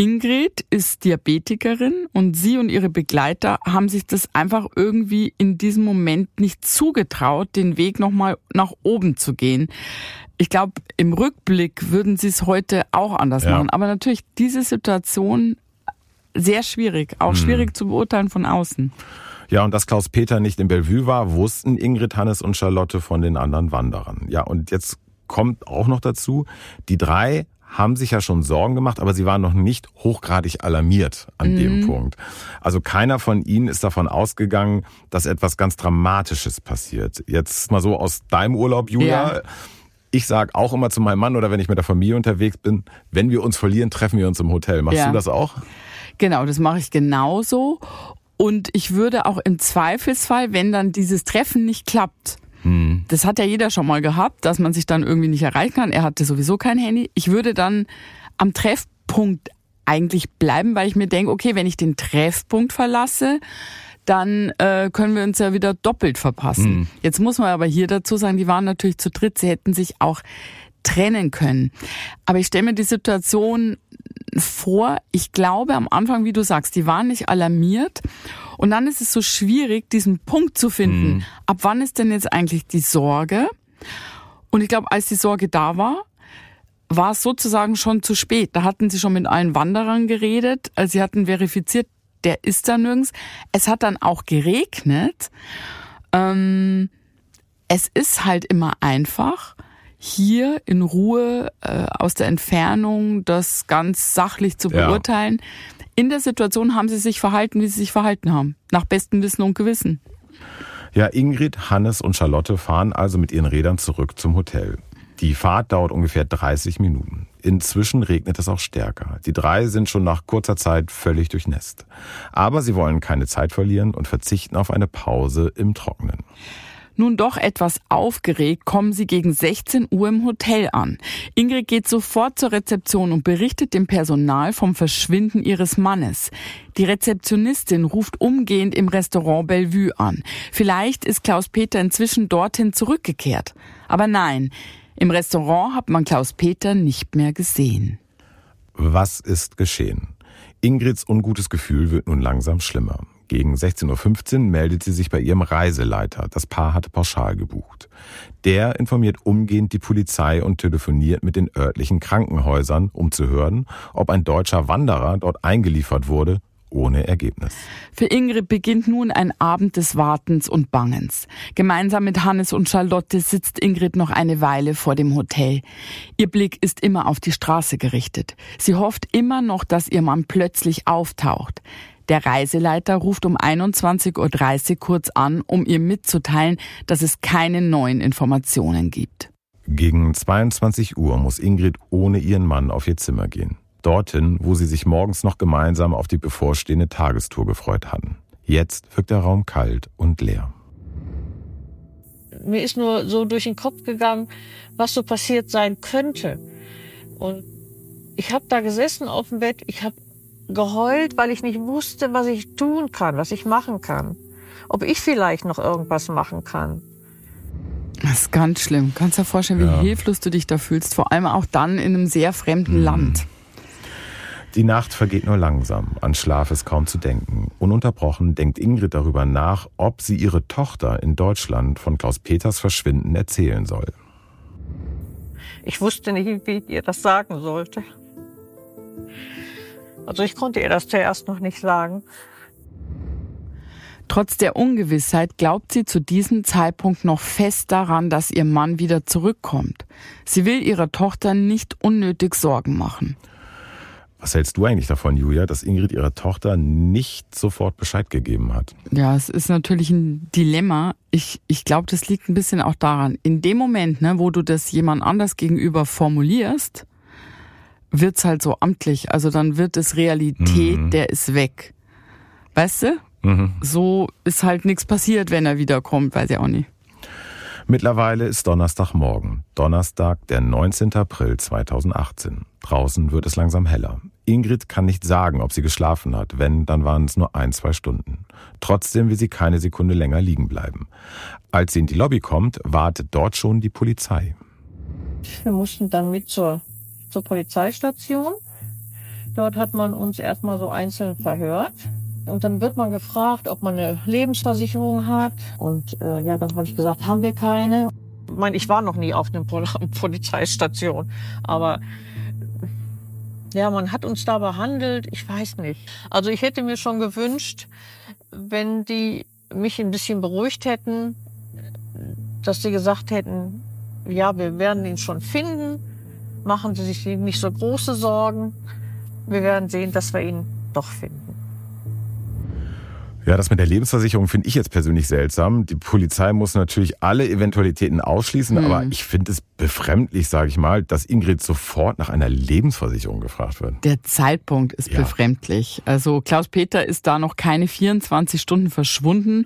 Ingrid ist Diabetikerin und sie und ihre Begleiter haben sich das einfach irgendwie in diesem Moment nicht zugetraut, den Weg nochmal nach oben zu gehen. Ich glaube, im Rückblick würden sie es heute auch anders ja. machen. Aber natürlich diese Situation sehr schwierig, auch hm. schwierig zu beurteilen von außen. Ja, und dass Klaus Peter nicht im Bellevue war, wussten Ingrid, Hannes und Charlotte von den anderen Wanderern. Ja, und jetzt kommt auch noch dazu, die drei haben sich ja schon Sorgen gemacht, aber sie waren noch nicht hochgradig alarmiert an mhm. dem Punkt. Also keiner von ihnen ist davon ausgegangen, dass etwas ganz Dramatisches passiert. Jetzt mal so aus deinem Urlaub, Julia. Ja. Ich sage auch immer zu meinem Mann oder wenn ich mit der Familie unterwegs bin, wenn wir uns verlieren, treffen wir uns im Hotel. Machst ja. du das auch? Genau, das mache ich genauso. Und ich würde auch im Zweifelsfall, wenn dann dieses Treffen nicht klappt, hm. Das hat ja jeder schon mal gehabt, dass man sich dann irgendwie nicht erreichen kann. Er hatte sowieso kein Handy. Ich würde dann am Treffpunkt eigentlich bleiben, weil ich mir denke, okay, wenn ich den Treffpunkt verlasse, dann äh, können wir uns ja wieder doppelt verpassen. Mhm. Jetzt muss man aber hier dazu sagen, die waren natürlich zu dritt, sie hätten sich auch trennen können. Aber ich stelle mir die Situation vor, ich glaube am Anfang, wie du sagst, die waren nicht alarmiert und dann ist es so schwierig, diesen Punkt zu finden. Mhm. Ab wann ist denn jetzt eigentlich die Sorge? Und ich glaube, als die Sorge da war, war es sozusagen schon zu spät. Da hatten sie schon mit allen Wanderern geredet. Also sie hatten verifiziert, der ist da nirgends. Es hat dann auch geregnet. Ähm, es ist halt immer einfach, hier in Ruhe äh, aus der Entfernung das ganz sachlich zu beurteilen. Ja in der Situation haben sie sich verhalten, wie sie sich verhalten haben. Nach bestem Wissen und Gewissen. Ja, Ingrid, Hannes und Charlotte fahren also mit ihren Rädern zurück zum Hotel. Die Fahrt dauert ungefähr 30 Minuten. Inzwischen regnet es auch stärker. Die drei sind schon nach kurzer Zeit völlig durchnässt. Aber sie wollen keine Zeit verlieren und verzichten auf eine Pause im Trockenen. Nun doch etwas aufgeregt kommen sie gegen 16 Uhr im Hotel an. Ingrid geht sofort zur Rezeption und berichtet dem Personal vom Verschwinden ihres Mannes. Die Rezeptionistin ruft umgehend im Restaurant Bellevue an. Vielleicht ist Klaus-Peter inzwischen dorthin zurückgekehrt. Aber nein, im Restaurant hat man Klaus-Peter nicht mehr gesehen. Was ist geschehen? Ingrids ungutes Gefühl wird nun langsam schlimmer. Gegen 16.15 Uhr meldet sie sich bei ihrem Reiseleiter. Das Paar hatte pauschal gebucht. Der informiert umgehend die Polizei und telefoniert mit den örtlichen Krankenhäusern, um zu hören, ob ein deutscher Wanderer dort eingeliefert wurde ohne Ergebnis. Für Ingrid beginnt nun ein Abend des Wartens und Bangens. Gemeinsam mit Hannes und Charlotte sitzt Ingrid noch eine Weile vor dem Hotel. Ihr Blick ist immer auf die Straße gerichtet. Sie hofft immer noch, dass ihr Mann plötzlich auftaucht. Der Reiseleiter ruft um 21.30 Uhr kurz an, um ihr mitzuteilen, dass es keine neuen Informationen gibt. Gegen 22 Uhr muss Ingrid ohne ihren Mann auf ihr Zimmer gehen. Dorthin, wo sie sich morgens noch gemeinsam auf die bevorstehende Tagestour gefreut hatten. Jetzt wirkt der Raum kalt und leer. Mir ist nur so durch den Kopf gegangen, was so passiert sein könnte. Und ich habe da gesessen auf dem Bett, ich habe geheult, weil ich nicht wusste, was ich tun kann, was ich machen kann. Ob ich vielleicht noch irgendwas machen kann. Das ist ganz schlimm. Kannst dir vorstellen, wie ja. hilflos du dich da fühlst, vor allem auch dann in einem sehr fremden mhm. Land. Die Nacht vergeht nur langsam, an Schlaf ist kaum zu denken. Ununterbrochen denkt Ingrid darüber nach, ob sie ihre Tochter in Deutschland von Klaus Peters Verschwinden erzählen soll. Ich wusste nicht, wie ich ihr das sagen sollte. Also ich konnte ihr das zuerst noch nicht sagen. Trotz der Ungewissheit glaubt sie zu diesem Zeitpunkt noch fest daran, dass ihr Mann wieder zurückkommt. Sie will ihrer Tochter nicht unnötig Sorgen machen. Was hältst du eigentlich davon, Julia, dass Ingrid ihrer Tochter nicht sofort Bescheid gegeben hat? Ja, es ist natürlich ein Dilemma. Ich, ich glaube, das liegt ein bisschen auch daran. In dem Moment, ne, wo du das jemand anders gegenüber formulierst, wird's halt so amtlich. Also dann wird es Realität, mhm. der ist weg. Weißt du? Mhm. So ist halt nichts passiert, wenn er wiederkommt, weiß ich auch nicht. Mittlerweile ist Donnerstagmorgen, Donnerstag, der 19. April 2018. Draußen wird es langsam heller. Ingrid kann nicht sagen, ob sie geschlafen hat. Wenn, dann waren es nur ein, zwei Stunden. Trotzdem will sie keine Sekunde länger liegen bleiben. Als sie in die Lobby kommt, wartet dort schon die Polizei. Wir mussten dann mit zur zur Polizeistation. Dort hat man uns erstmal so einzeln verhört. Und dann wird man gefragt, ob man eine Lebensversicherung hat. Und äh, ja, dann habe ich gesagt, haben wir keine. Ich meine, ich war noch nie auf einer Pol Polizeistation, aber ja, man hat uns da behandelt, ich weiß nicht. Also ich hätte mir schon gewünscht, wenn die mich ein bisschen beruhigt hätten, dass sie gesagt hätten, ja, wir werden ihn schon finden machen Sie sich nicht so große Sorgen. Wir werden sehen, dass wir ihn doch finden. Ja, das mit der Lebensversicherung finde ich jetzt persönlich seltsam. Die Polizei muss natürlich alle Eventualitäten ausschließen, mhm. aber ich finde es befremdlich, sage ich mal, dass Ingrid sofort nach einer Lebensversicherung gefragt wird. Der Zeitpunkt ist ja. befremdlich. Also Klaus Peter ist da noch keine 24 Stunden verschwunden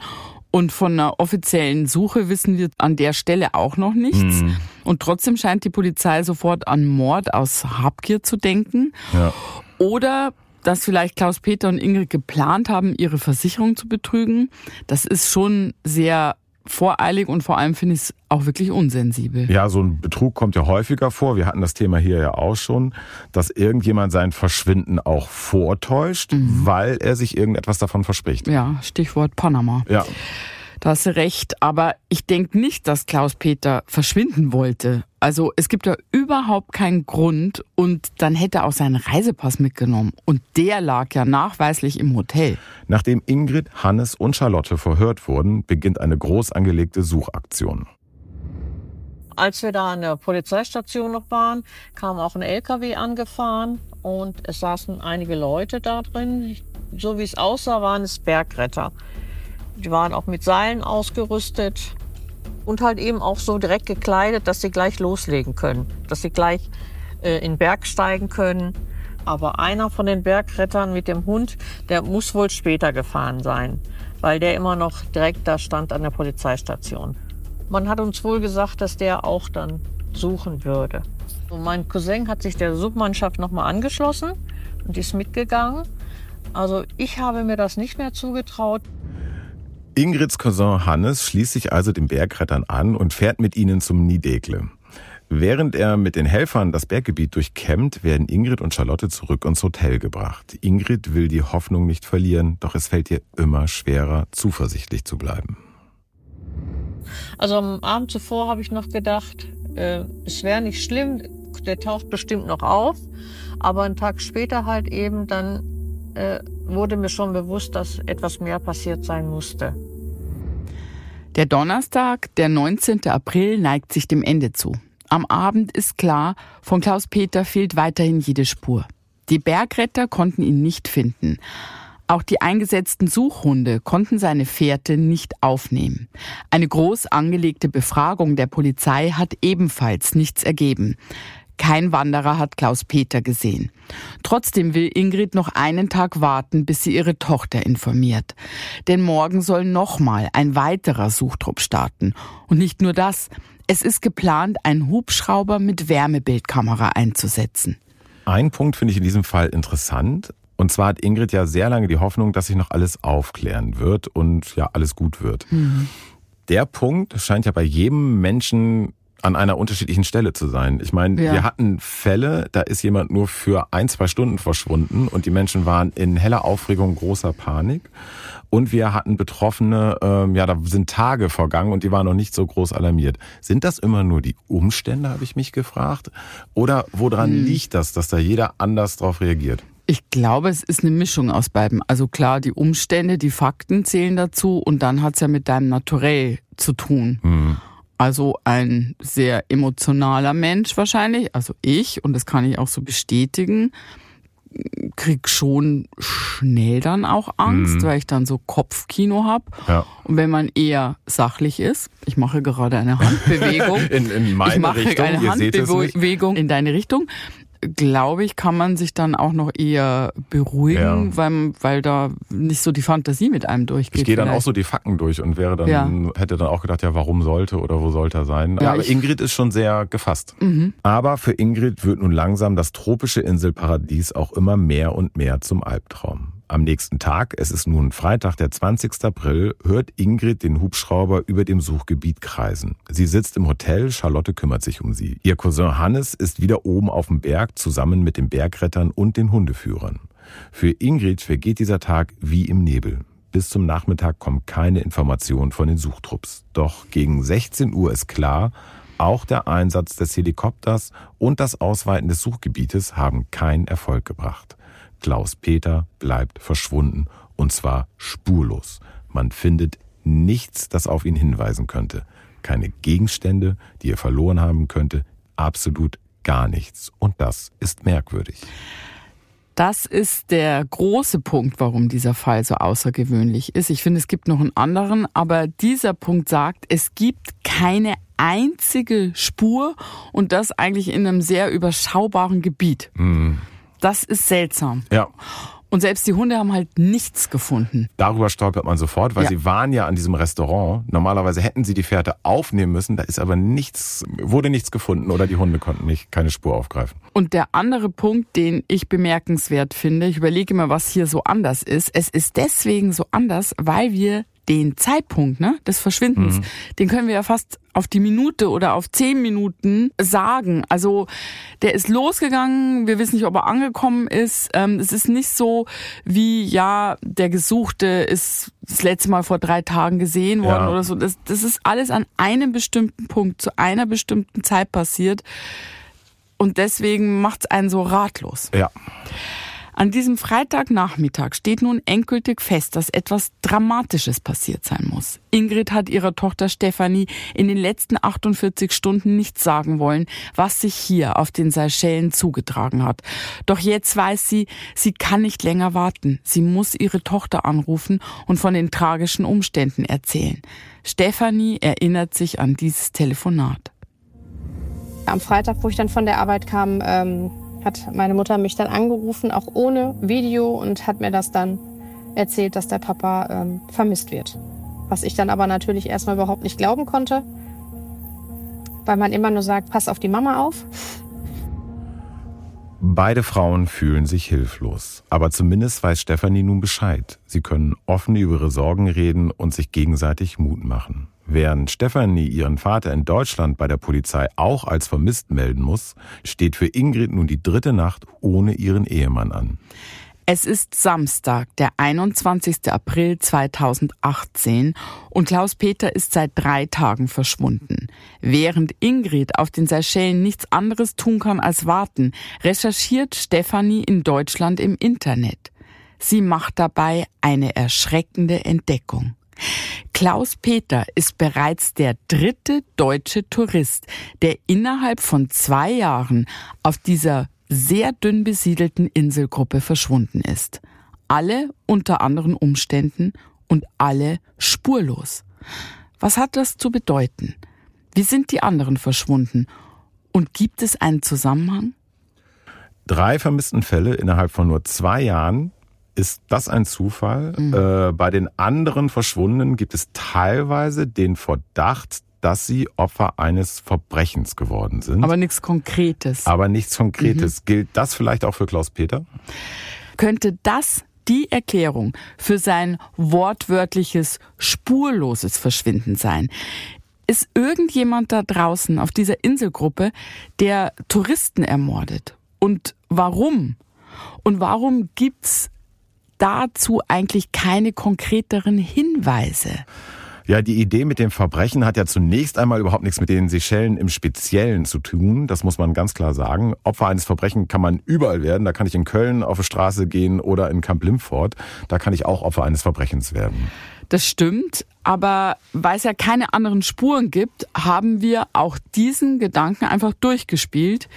und von einer offiziellen Suche wissen wir an der Stelle auch noch nichts. Mhm. Und trotzdem scheint die Polizei sofort an Mord aus Habgier zu denken. Ja. Oder dass vielleicht Klaus-Peter und Ingrid geplant haben, ihre Versicherung zu betrügen. Das ist schon sehr voreilig und vor allem finde ich es auch wirklich unsensibel. Ja, so ein Betrug kommt ja häufiger vor. Wir hatten das Thema hier ja auch schon, dass irgendjemand sein Verschwinden auch vortäuscht, mhm. weil er sich irgendetwas davon verspricht. Ja, Stichwort Panama. Ja. Da hast du recht, aber ich denke nicht, dass Klaus-Peter verschwinden wollte. Also es gibt ja überhaupt keinen Grund und dann hätte er auch seinen Reisepass mitgenommen. Und der lag ja nachweislich im Hotel. Nachdem Ingrid, Hannes und Charlotte verhört wurden, beginnt eine groß angelegte Suchaktion. Als wir da an der Polizeistation noch waren, kam auch ein LKW angefahren und es saßen einige Leute da drin. So wie es aussah, waren es Bergretter. Die waren auch mit Seilen ausgerüstet und halt eben auch so direkt gekleidet, dass sie gleich loslegen können, dass sie gleich äh, in den Berg steigen können. Aber einer von den Bergrettern mit dem Hund, der muss wohl später gefahren sein, weil der immer noch direkt da stand an der Polizeistation. Man hat uns wohl gesagt, dass der auch dann suchen würde. Und mein Cousin hat sich der Suchmannschaft nochmal angeschlossen und ist mitgegangen. Also ich habe mir das nicht mehr zugetraut. Ingrids Cousin Hannes schließt sich also den Bergrettern an und fährt mit ihnen zum Niedekle. Während er mit den Helfern das Berggebiet durchkämmt, werden Ingrid und Charlotte zurück ins Hotel gebracht. Ingrid will die Hoffnung nicht verlieren, doch es fällt ihr immer schwerer, zuversichtlich zu bleiben. Also am Abend zuvor habe ich noch gedacht, äh, es wäre nicht schlimm, der taucht bestimmt noch auf. Aber einen Tag später halt eben, dann äh, wurde mir schon bewusst, dass etwas mehr passiert sein musste. Der Donnerstag, der 19. April, neigt sich dem Ende zu. Am Abend ist klar, von Klaus Peter fehlt weiterhin jede Spur. Die Bergretter konnten ihn nicht finden. Auch die eingesetzten Suchhunde konnten seine Fährte nicht aufnehmen. Eine groß angelegte Befragung der Polizei hat ebenfalls nichts ergeben. Kein Wanderer hat Klaus Peter gesehen. Trotzdem will Ingrid noch einen Tag warten, bis sie ihre Tochter informiert. Denn morgen soll nochmal ein weiterer Suchtrupp starten. Und nicht nur das, es ist geplant, einen Hubschrauber mit Wärmebildkamera einzusetzen. Ein Punkt finde ich in diesem Fall interessant. Und zwar hat Ingrid ja sehr lange die Hoffnung, dass sich noch alles aufklären wird und ja, alles gut wird. Mhm. Der Punkt scheint ja bei jedem Menschen an einer unterschiedlichen Stelle zu sein. Ich meine, ja. wir hatten Fälle, da ist jemand nur für ein, zwei Stunden verschwunden und die Menschen waren in heller Aufregung, großer Panik. Und wir hatten Betroffene, ähm, ja, da sind Tage vergangen und die waren noch nicht so groß alarmiert. Sind das immer nur die Umstände, habe ich mich gefragt? Oder woran hm. liegt das, dass da jeder anders drauf reagiert? Ich glaube, es ist eine Mischung aus beiden. Also klar, die Umstände, die Fakten zählen dazu und dann hat's ja mit deinem Naturell zu tun. Hm. Also ein sehr emotionaler Mensch wahrscheinlich, also ich, und das kann ich auch so bestätigen, krieg schon schnell dann auch Angst, mhm. weil ich dann so Kopfkino hab. Ja. Und wenn man eher sachlich ist, ich mache gerade eine Handbewegung. in, in meine ich mache Richtung, eine Handbewegung in deine Richtung glaube ich, kann man sich dann auch noch eher beruhigen, ja. weil, weil da nicht so die Fantasie mit einem durchgeht. Ich gehe dann auch so die Fakten durch und wäre dann, ja. hätte dann auch gedacht, ja, warum sollte oder wo sollte er sein? Ja, Aber Ingrid ist schon sehr gefasst. Mhm. Aber für Ingrid wird nun langsam das tropische Inselparadies auch immer mehr und mehr zum Albtraum. Am nächsten Tag, es ist nun Freitag, der 20. April, hört Ingrid den Hubschrauber über dem Suchgebiet kreisen. Sie sitzt im Hotel, Charlotte kümmert sich um sie. Ihr Cousin Hannes ist wieder oben auf dem Berg zusammen mit den Bergrettern und den Hundeführern. Für Ingrid vergeht dieser Tag wie im Nebel. Bis zum Nachmittag kommt keine Information von den Suchtrupps. Doch gegen 16 Uhr ist klar, auch der Einsatz des Helikopters und das Ausweiten des Suchgebietes haben keinen Erfolg gebracht. Klaus Peter bleibt verschwunden und zwar spurlos. Man findet nichts, das auf ihn hinweisen könnte. Keine Gegenstände, die er verloren haben könnte, absolut gar nichts. Und das ist merkwürdig. Das ist der große Punkt, warum dieser Fall so außergewöhnlich ist. Ich finde, es gibt noch einen anderen, aber dieser Punkt sagt, es gibt keine einzige Spur und das eigentlich in einem sehr überschaubaren Gebiet. Mhm. Das ist seltsam. Ja. Und selbst die Hunde haben halt nichts gefunden. Darüber stolpert man sofort, weil ja. sie waren ja an diesem Restaurant. Normalerweise hätten sie die Fährte aufnehmen müssen, da ist aber nichts, wurde nichts gefunden oder die Hunde konnten nicht keine Spur aufgreifen. Und der andere Punkt, den ich bemerkenswert finde, ich überlege immer, was hier so anders ist. Es ist deswegen so anders, weil wir den Zeitpunkt ne, des Verschwindens, mhm. den können wir ja fast auf die Minute oder auf zehn Minuten sagen. Also der ist losgegangen, wir wissen nicht, ob er angekommen ist. Ähm, es ist nicht so wie, ja, der Gesuchte ist das letzte Mal vor drei Tagen gesehen worden ja. oder so. Das, das ist alles an einem bestimmten Punkt, zu einer bestimmten Zeit passiert. Und deswegen macht es einen so ratlos. Ja. An diesem Freitagnachmittag steht nun endgültig fest, dass etwas Dramatisches passiert sein muss. Ingrid hat ihrer Tochter Stefanie in den letzten 48 Stunden nichts sagen wollen, was sich hier auf den Seychellen zugetragen hat. Doch jetzt weiß sie, sie kann nicht länger warten. Sie muss ihre Tochter anrufen und von den tragischen Umständen erzählen. Stefanie erinnert sich an dieses Telefonat. Am Freitag, wo ich dann von der Arbeit kam, ähm hat meine Mutter mich dann angerufen, auch ohne Video, und hat mir das dann erzählt, dass der Papa ähm, vermisst wird. Was ich dann aber natürlich erstmal überhaupt nicht glauben konnte, weil man immer nur sagt, pass auf die Mama auf. Beide Frauen fühlen sich hilflos. Aber zumindest weiß Stefanie nun Bescheid. Sie können offen über ihre Sorgen reden und sich gegenseitig Mut machen. Während Stefanie ihren Vater in Deutschland bei der Polizei auch als vermisst melden muss, steht für Ingrid nun die dritte Nacht ohne ihren Ehemann an. Es ist Samstag, der 21. April 2018 und Klaus-Peter ist seit drei Tagen verschwunden. Während Ingrid auf den Seychellen nichts anderes tun kann als warten, recherchiert Stefanie in Deutschland im Internet. Sie macht dabei eine erschreckende Entdeckung. Klaus Peter ist bereits der dritte deutsche Tourist, der innerhalb von zwei Jahren auf dieser sehr dünn besiedelten Inselgruppe verschwunden ist. Alle unter anderen Umständen und alle spurlos. Was hat das zu bedeuten? Wie sind die anderen verschwunden? Und gibt es einen Zusammenhang? Drei vermissten Fälle innerhalb von nur zwei Jahren. Ist das ein Zufall? Mhm. Äh, bei den anderen Verschwundenen gibt es teilweise den Verdacht, dass sie Opfer eines Verbrechens geworden sind. Aber nichts Konkretes. Aber nichts Konkretes. Mhm. Gilt das vielleicht auch für Klaus Peter? Könnte das die Erklärung für sein wortwörtliches spurloses Verschwinden sein? Ist irgendjemand da draußen auf dieser Inselgruppe, der Touristen ermordet? Und warum? Und warum gibt's dazu eigentlich keine konkreteren Hinweise? Ja, die Idee mit dem Verbrechen hat ja zunächst einmal überhaupt nichts mit den Seychellen im Speziellen zu tun. Das muss man ganz klar sagen. Opfer eines Verbrechens kann man überall werden. Da kann ich in Köln auf die Straße gehen oder in Camp Limford. Da kann ich auch Opfer eines Verbrechens werden. Das stimmt, aber weil es ja keine anderen Spuren gibt, haben wir auch diesen Gedanken einfach durchgespielt.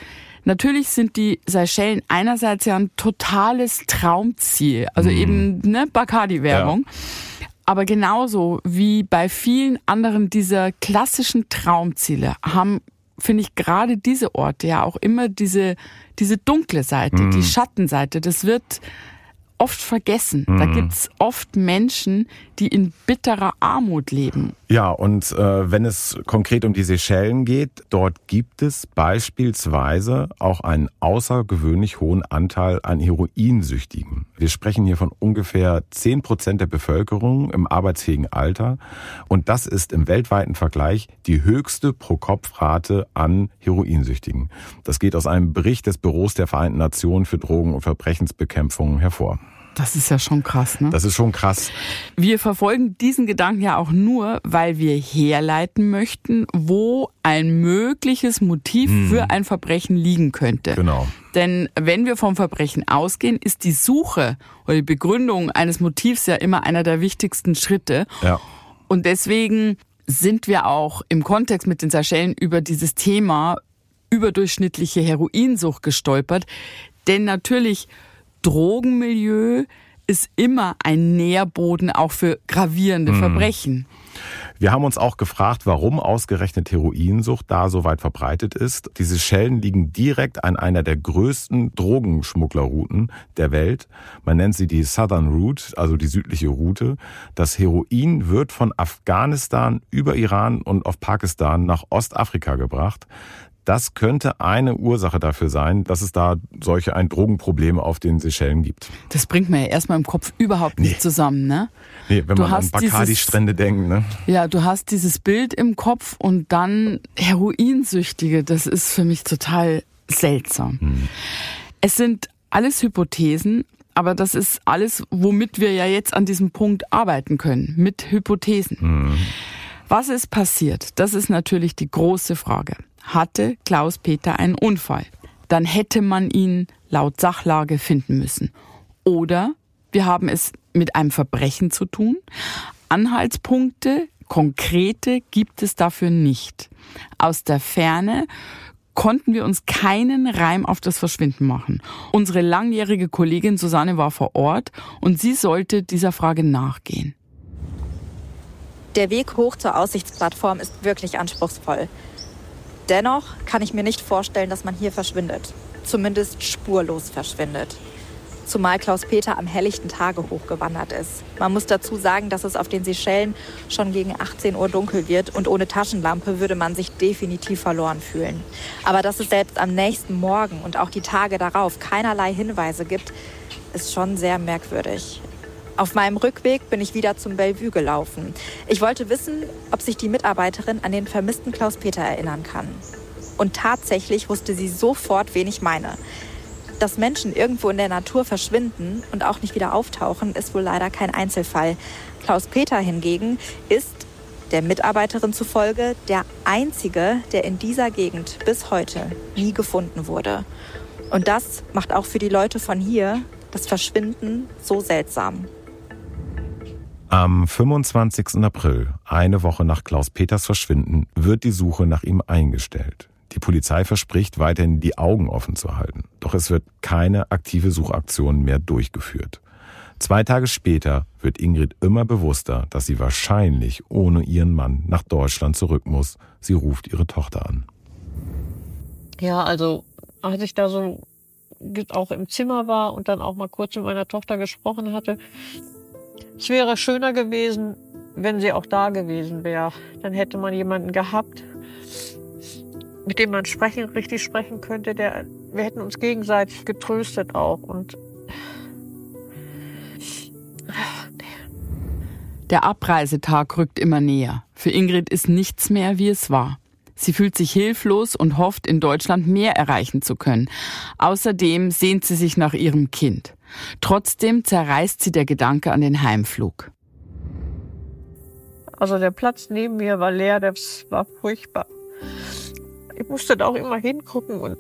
Natürlich sind die Seychellen einerseits ja ein totales Traumziel, also mm. eben ne Bacardi-Werbung. Ja. Aber genauso wie bei vielen anderen dieser klassischen Traumziele haben, finde ich, gerade diese Orte ja auch immer diese, diese dunkle Seite, mm. die Schattenseite. Das wird oft vergessen. Mhm. Da gibt's oft Menschen, die in bitterer Armut leben. Ja, und äh, wenn es konkret um die Seychellen geht, dort gibt es beispielsweise auch einen außergewöhnlich hohen Anteil an Heroinsüchtigen. Wir sprechen hier von ungefähr zehn Prozent der Bevölkerung im arbeitsfähigen Alter. Und das ist im weltweiten Vergleich die höchste Pro-Kopf-Rate an Heroinsüchtigen. Das geht aus einem Bericht des Büros der Vereinten Nationen für Drogen- und Verbrechensbekämpfung hervor. Das ist ja schon krass, ne? Das ist schon krass. Wir verfolgen diesen Gedanken ja auch nur, weil wir herleiten möchten, wo ein mögliches Motiv hm. für ein Verbrechen liegen könnte. Genau. Denn wenn wir vom Verbrechen ausgehen, ist die Suche oder die Begründung eines Motivs ja immer einer der wichtigsten Schritte. Ja. Und deswegen sind wir auch im Kontext mit den Seychellen über dieses Thema überdurchschnittliche Heroinsucht gestolpert. Denn natürlich Drogenmilieu ist immer ein Nährboden auch für gravierende mhm. Verbrechen. Wir haben uns auch gefragt, warum ausgerechnet Heroinsucht da so weit verbreitet ist. Diese Schellen liegen direkt an einer der größten Drogenschmugglerrouten der Welt. Man nennt sie die Southern Route, also die südliche Route. Das Heroin wird von Afghanistan über Iran und auf Pakistan nach Ostafrika gebracht. Das könnte eine Ursache dafür sein, dass es da solche ein Drogenproblem auf den Seychellen gibt. Das bringt mir ja erstmal im Kopf überhaupt nicht nee. zusammen, ne? Nee, wenn du man an Bacardi-Strände denkt, ne? Ja, du hast dieses Bild im Kopf und dann Heroinsüchtige, das ist für mich total seltsam. Hm. Es sind alles Hypothesen, aber das ist alles, womit wir ja jetzt an diesem Punkt arbeiten können, mit Hypothesen. Hm. Was ist passiert? Das ist natürlich die große Frage hatte Klaus-Peter einen Unfall. Dann hätte man ihn laut Sachlage finden müssen. Oder wir haben es mit einem Verbrechen zu tun. Anhaltspunkte, konkrete gibt es dafür nicht. Aus der Ferne konnten wir uns keinen Reim auf das Verschwinden machen. Unsere langjährige Kollegin Susanne war vor Ort und sie sollte dieser Frage nachgehen. Der Weg hoch zur Aussichtsplattform ist wirklich anspruchsvoll. Dennoch kann ich mir nicht vorstellen, dass man hier verschwindet. Zumindest spurlos verschwindet. zumal Klaus-Peter am helllichten Tage hochgewandert ist. Man muss dazu sagen, dass es auf den Seychellen schon gegen 18 Uhr dunkel wird und ohne Taschenlampe würde man sich definitiv verloren fühlen. Aber dass es selbst am nächsten Morgen und auch die Tage darauf keinerlei Hinweise gibt, ist schon sehr merkwürdig. Auf meinem Rückweg bin ich wieder zum Bellevue gelaufen. Ich wollte wissen, ob sich die Mitarbeiterin an den vermissten Klaus-Peter erinnern kann. Und tatsächlich wusste sie sofort, wen ich meine. Dass Menschen irgendwo in der Natur verschwinden und auch nicht wieder auftauchen, ist wohl leider kein Einzelfall. Klaus Peter hingegen ist der Mitarbeiterin zufolge der einzige, der in dieser Gegend bis heute nie gefunden wurde. Und das macht auch für die Leute von hier das Verschwinden so seltsam. Am 25. April, eine Woche nach Klaus Peters Verschwinden, wird die Suche nach ihm eingestellt. Die Polizei verspricht weiterhin die Augen offen zu halten. Doch es wird keine aktive Suchaktion mehr durchgeführt. Zwei Tage später wird Ingrid immer bewusster, dass sie wahrscheinlich ohne ihren Mann nach Deutschland zurück muss. Sie ruft ihre Tochter an. Ja, also als ich da so auch im Zimmer war und dann auch mal kurz mit meiner Tochter gesprochen hatte, es wäre schöner gewesen, wenn sie auch da gewesen wäre. Dann hätte man jemanden gehabt, mit dem man sprechen, richtig sprechen könnte, der, wir hätten uns gegenseitig getröstet auch und Der Abreisetag rückt immer näher. Für Ingrid ist nichts mehr, wie es war. Sie fühlt sich hilflos und hofft, in Deutschland mehr erreichen zu können. Außerdem sehnt sie sich nach ihrem Kind. Trotzdem zerreißt sie der Gedanke an den Heimflug. Also der Platz neben mir war leer, das war furchtbar ich musste da auch immer hingucken und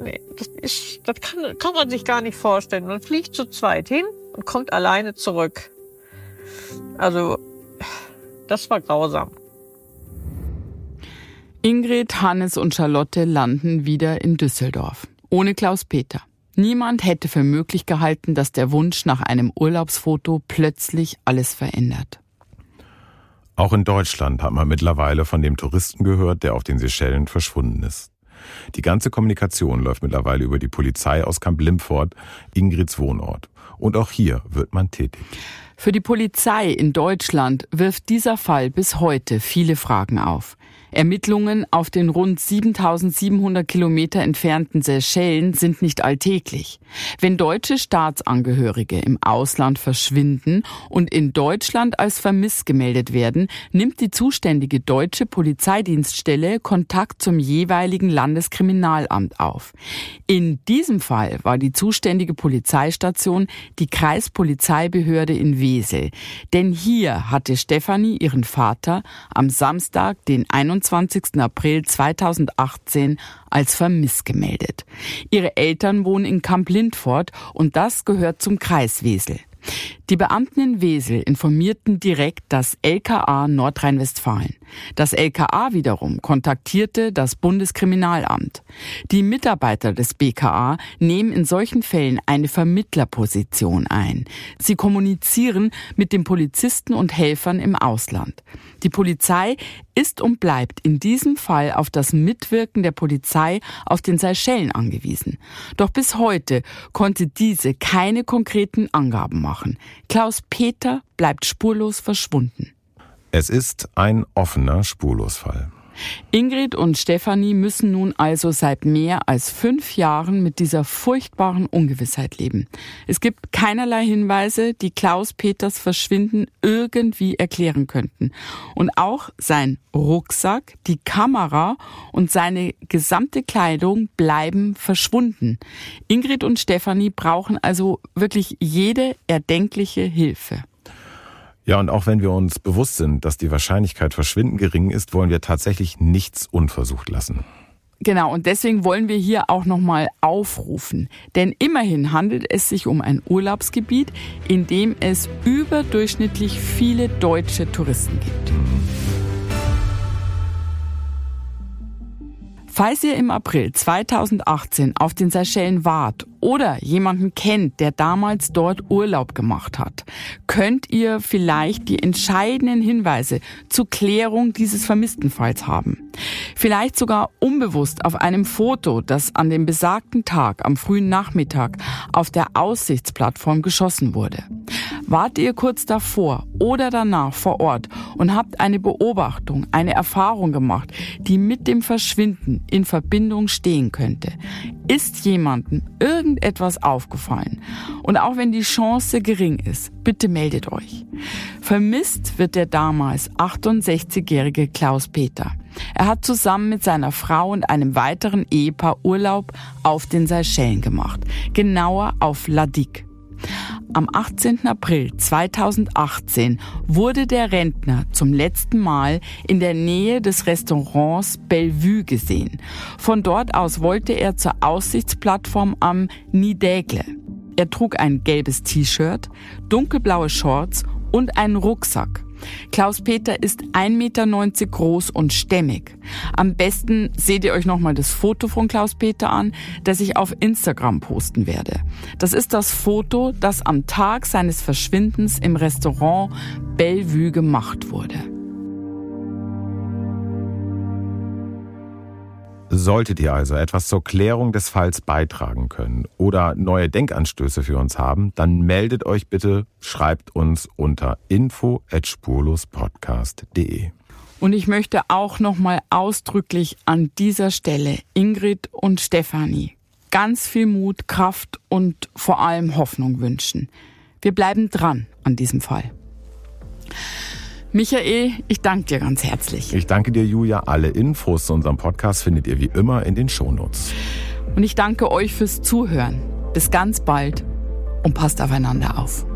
nee, das ist, das kann, kann man sich gar nicht vorstellen. Man fliegt zu zweit hin und kommt alleine zurück. Also, das war grausam. Ingrid, Hannes und Charlotte landen wieder in Düsseldorf. Ohne Klaus Peter. Niemand hätte für möglich gehalten, dass der Wunsch nach einem Urlaubsfoto plötzlich alles verändert. Auch in Deutschland hat man mittlerweile von dem Touristen gehört, der auf den Seychellen verschwunden ist. Die ganze Kommunikation läuft mittlerweile über die Polizei aus Camp Limford, Ingrids Wohnort. Und auch hier wird man tätig. Für die Polizei in Deutschland wirft dieser Fall bis heute viele Fragen auf. Ermittlungen auf den rund 7700 Kilometer entfernten Seychellen sind nicht alltäglich. Wenn deutsche Staatsangehörige im Ausland verschwinden und in Deutschland als vermisst gemeldet werden, nimmt die zuständige deutsche Polizeidienststelle Kontakt zum jeweiligen Landeskriminalamt auf. In diesem Fall war die zuständige Polizeistation die Kreispolizeibehörde in Wesel. Denn hier hatte Stefanie ihren Vater am Samstag, den 21 21. April 2018 als vermisst gemeldet. Ihre Eltern wohnen in Kamp Lindfort und das gehört zum Kreis Wesel. Die Beamten in Wesel informierten direkt das LKA Nordrhein-Westfalen. Das LKA wiederum kontaktierte das Bundeskriminalamt. Die Mitarbeiter des BKA nehmen in solchen Fällen eine Vermittlerposition ein. Sie kommunizieren mit den Polizisten und Helfern im Ausland. Die Polizei ist und bleibt in diesem Fall auf das Mitwirken der Polizei auf den Seychellen angewiesen. Doch bis heute konnte diese keine konkreten Angaben machen. Klaus Peter bleibt spurlos verschwunden. Es ist ein offener Spurlosfall. Ingrid und Stefanie müssen nun also seit mehr als fünf Jahren mit dieser furchtbaren Ungewissheit leben. Es gibt keinerlei Hinweise, die Klaus Peters Verschwinden irgendwie erklären könnten. Und auch sein Rucksack, die Kamera und seine gesamte Kleidung bleiben verschwunden. Ingrid und Stefanie brauchen also wirklich jede erdenkliche Hilfe. Ja, und auch wenn wir uns bewusst sind, dass die Wahrscheinlichkeit verschwinden gering ist, wollen wir tatsächlich nichts unversucht lassen. Genau, und deswegen wollen wir hier auch nochmal aufrufen. Denn immerhin handelt es sich um ein Urlaubsgebiet, in dem es überdurchschnittlich viele deutsche Touristen gibt. Falls ihr im April 2018 auf den Seychellen wart oder jemanden kennt, der damals dort Urlaub gemacht hat, könnt ihr vielleicht die entscheidenden Hinweise zur Klärung dieses Vermisstenfalls haben. Vielleicht sogar unbewusst auf einem Foto, das an dem besagten Tag am frühen Nachmittag auf der Aussichtsplattform geschossen wurde. Wart ihr kurz davor oder danach vor Ort und habt eine Beobachtung, eine Erfahrung gemacht, die mit dem Verschwinden in Verbindung stehen könnte? Ist jemandem irgendetwas aufgefallen? Und auch wenn die Chance gering ist, bitte meldet euch. Vermisst wird der damals 68-jährige Klaus Peter. Er hat zusammen mit seiner Frau und einem weiteren Ehepaar Urlaub auf den Seychellen gemacht, genauer auf Ladik. Am 18. April 2018 wurde der Rentner zum letzten Mal in der Nähe des Restaurants Bellevue gesehen. Von dort aus wollte er zur Aussichtsplattform am Nidägle. Er trug ein gelbes T-Shirt, dunkelblaue Shorts und einen Rucksack. Klaus-Peter ist 1,90 Meter groß und stämmig. Am besten seht ihr euch nochmal das Foto von Klaus-Peter an, das ich auf Instagram posten werde. Das ist das Foto, das am Tag seines Verschwindens im Restaurant Bellevue gemacht wurde. Solltet ihr also etwas zur Klärung des Falls beitragen können oder neue Denkanstöße für uns haben, dann meldet euch bitte, schreibt uns unter info@spurlospodcast.de. Und ich möchte auch nochmal ausdrücklich an dieser Stelle Ingrid und Stefanie ganz viel Mut, Kraft und vor allem Hoffnung wünschen. Wir bleiben dran an diesem Fall. Michael, ich danke dir ganz herzlich. Ich danke dir, Julia. Alle Infos zu unserem Podcast findet ihr wie immer in den Shownotes. Und ich danke euch fürs Zuhören. Bis ganz bald und passt aufeinander auf.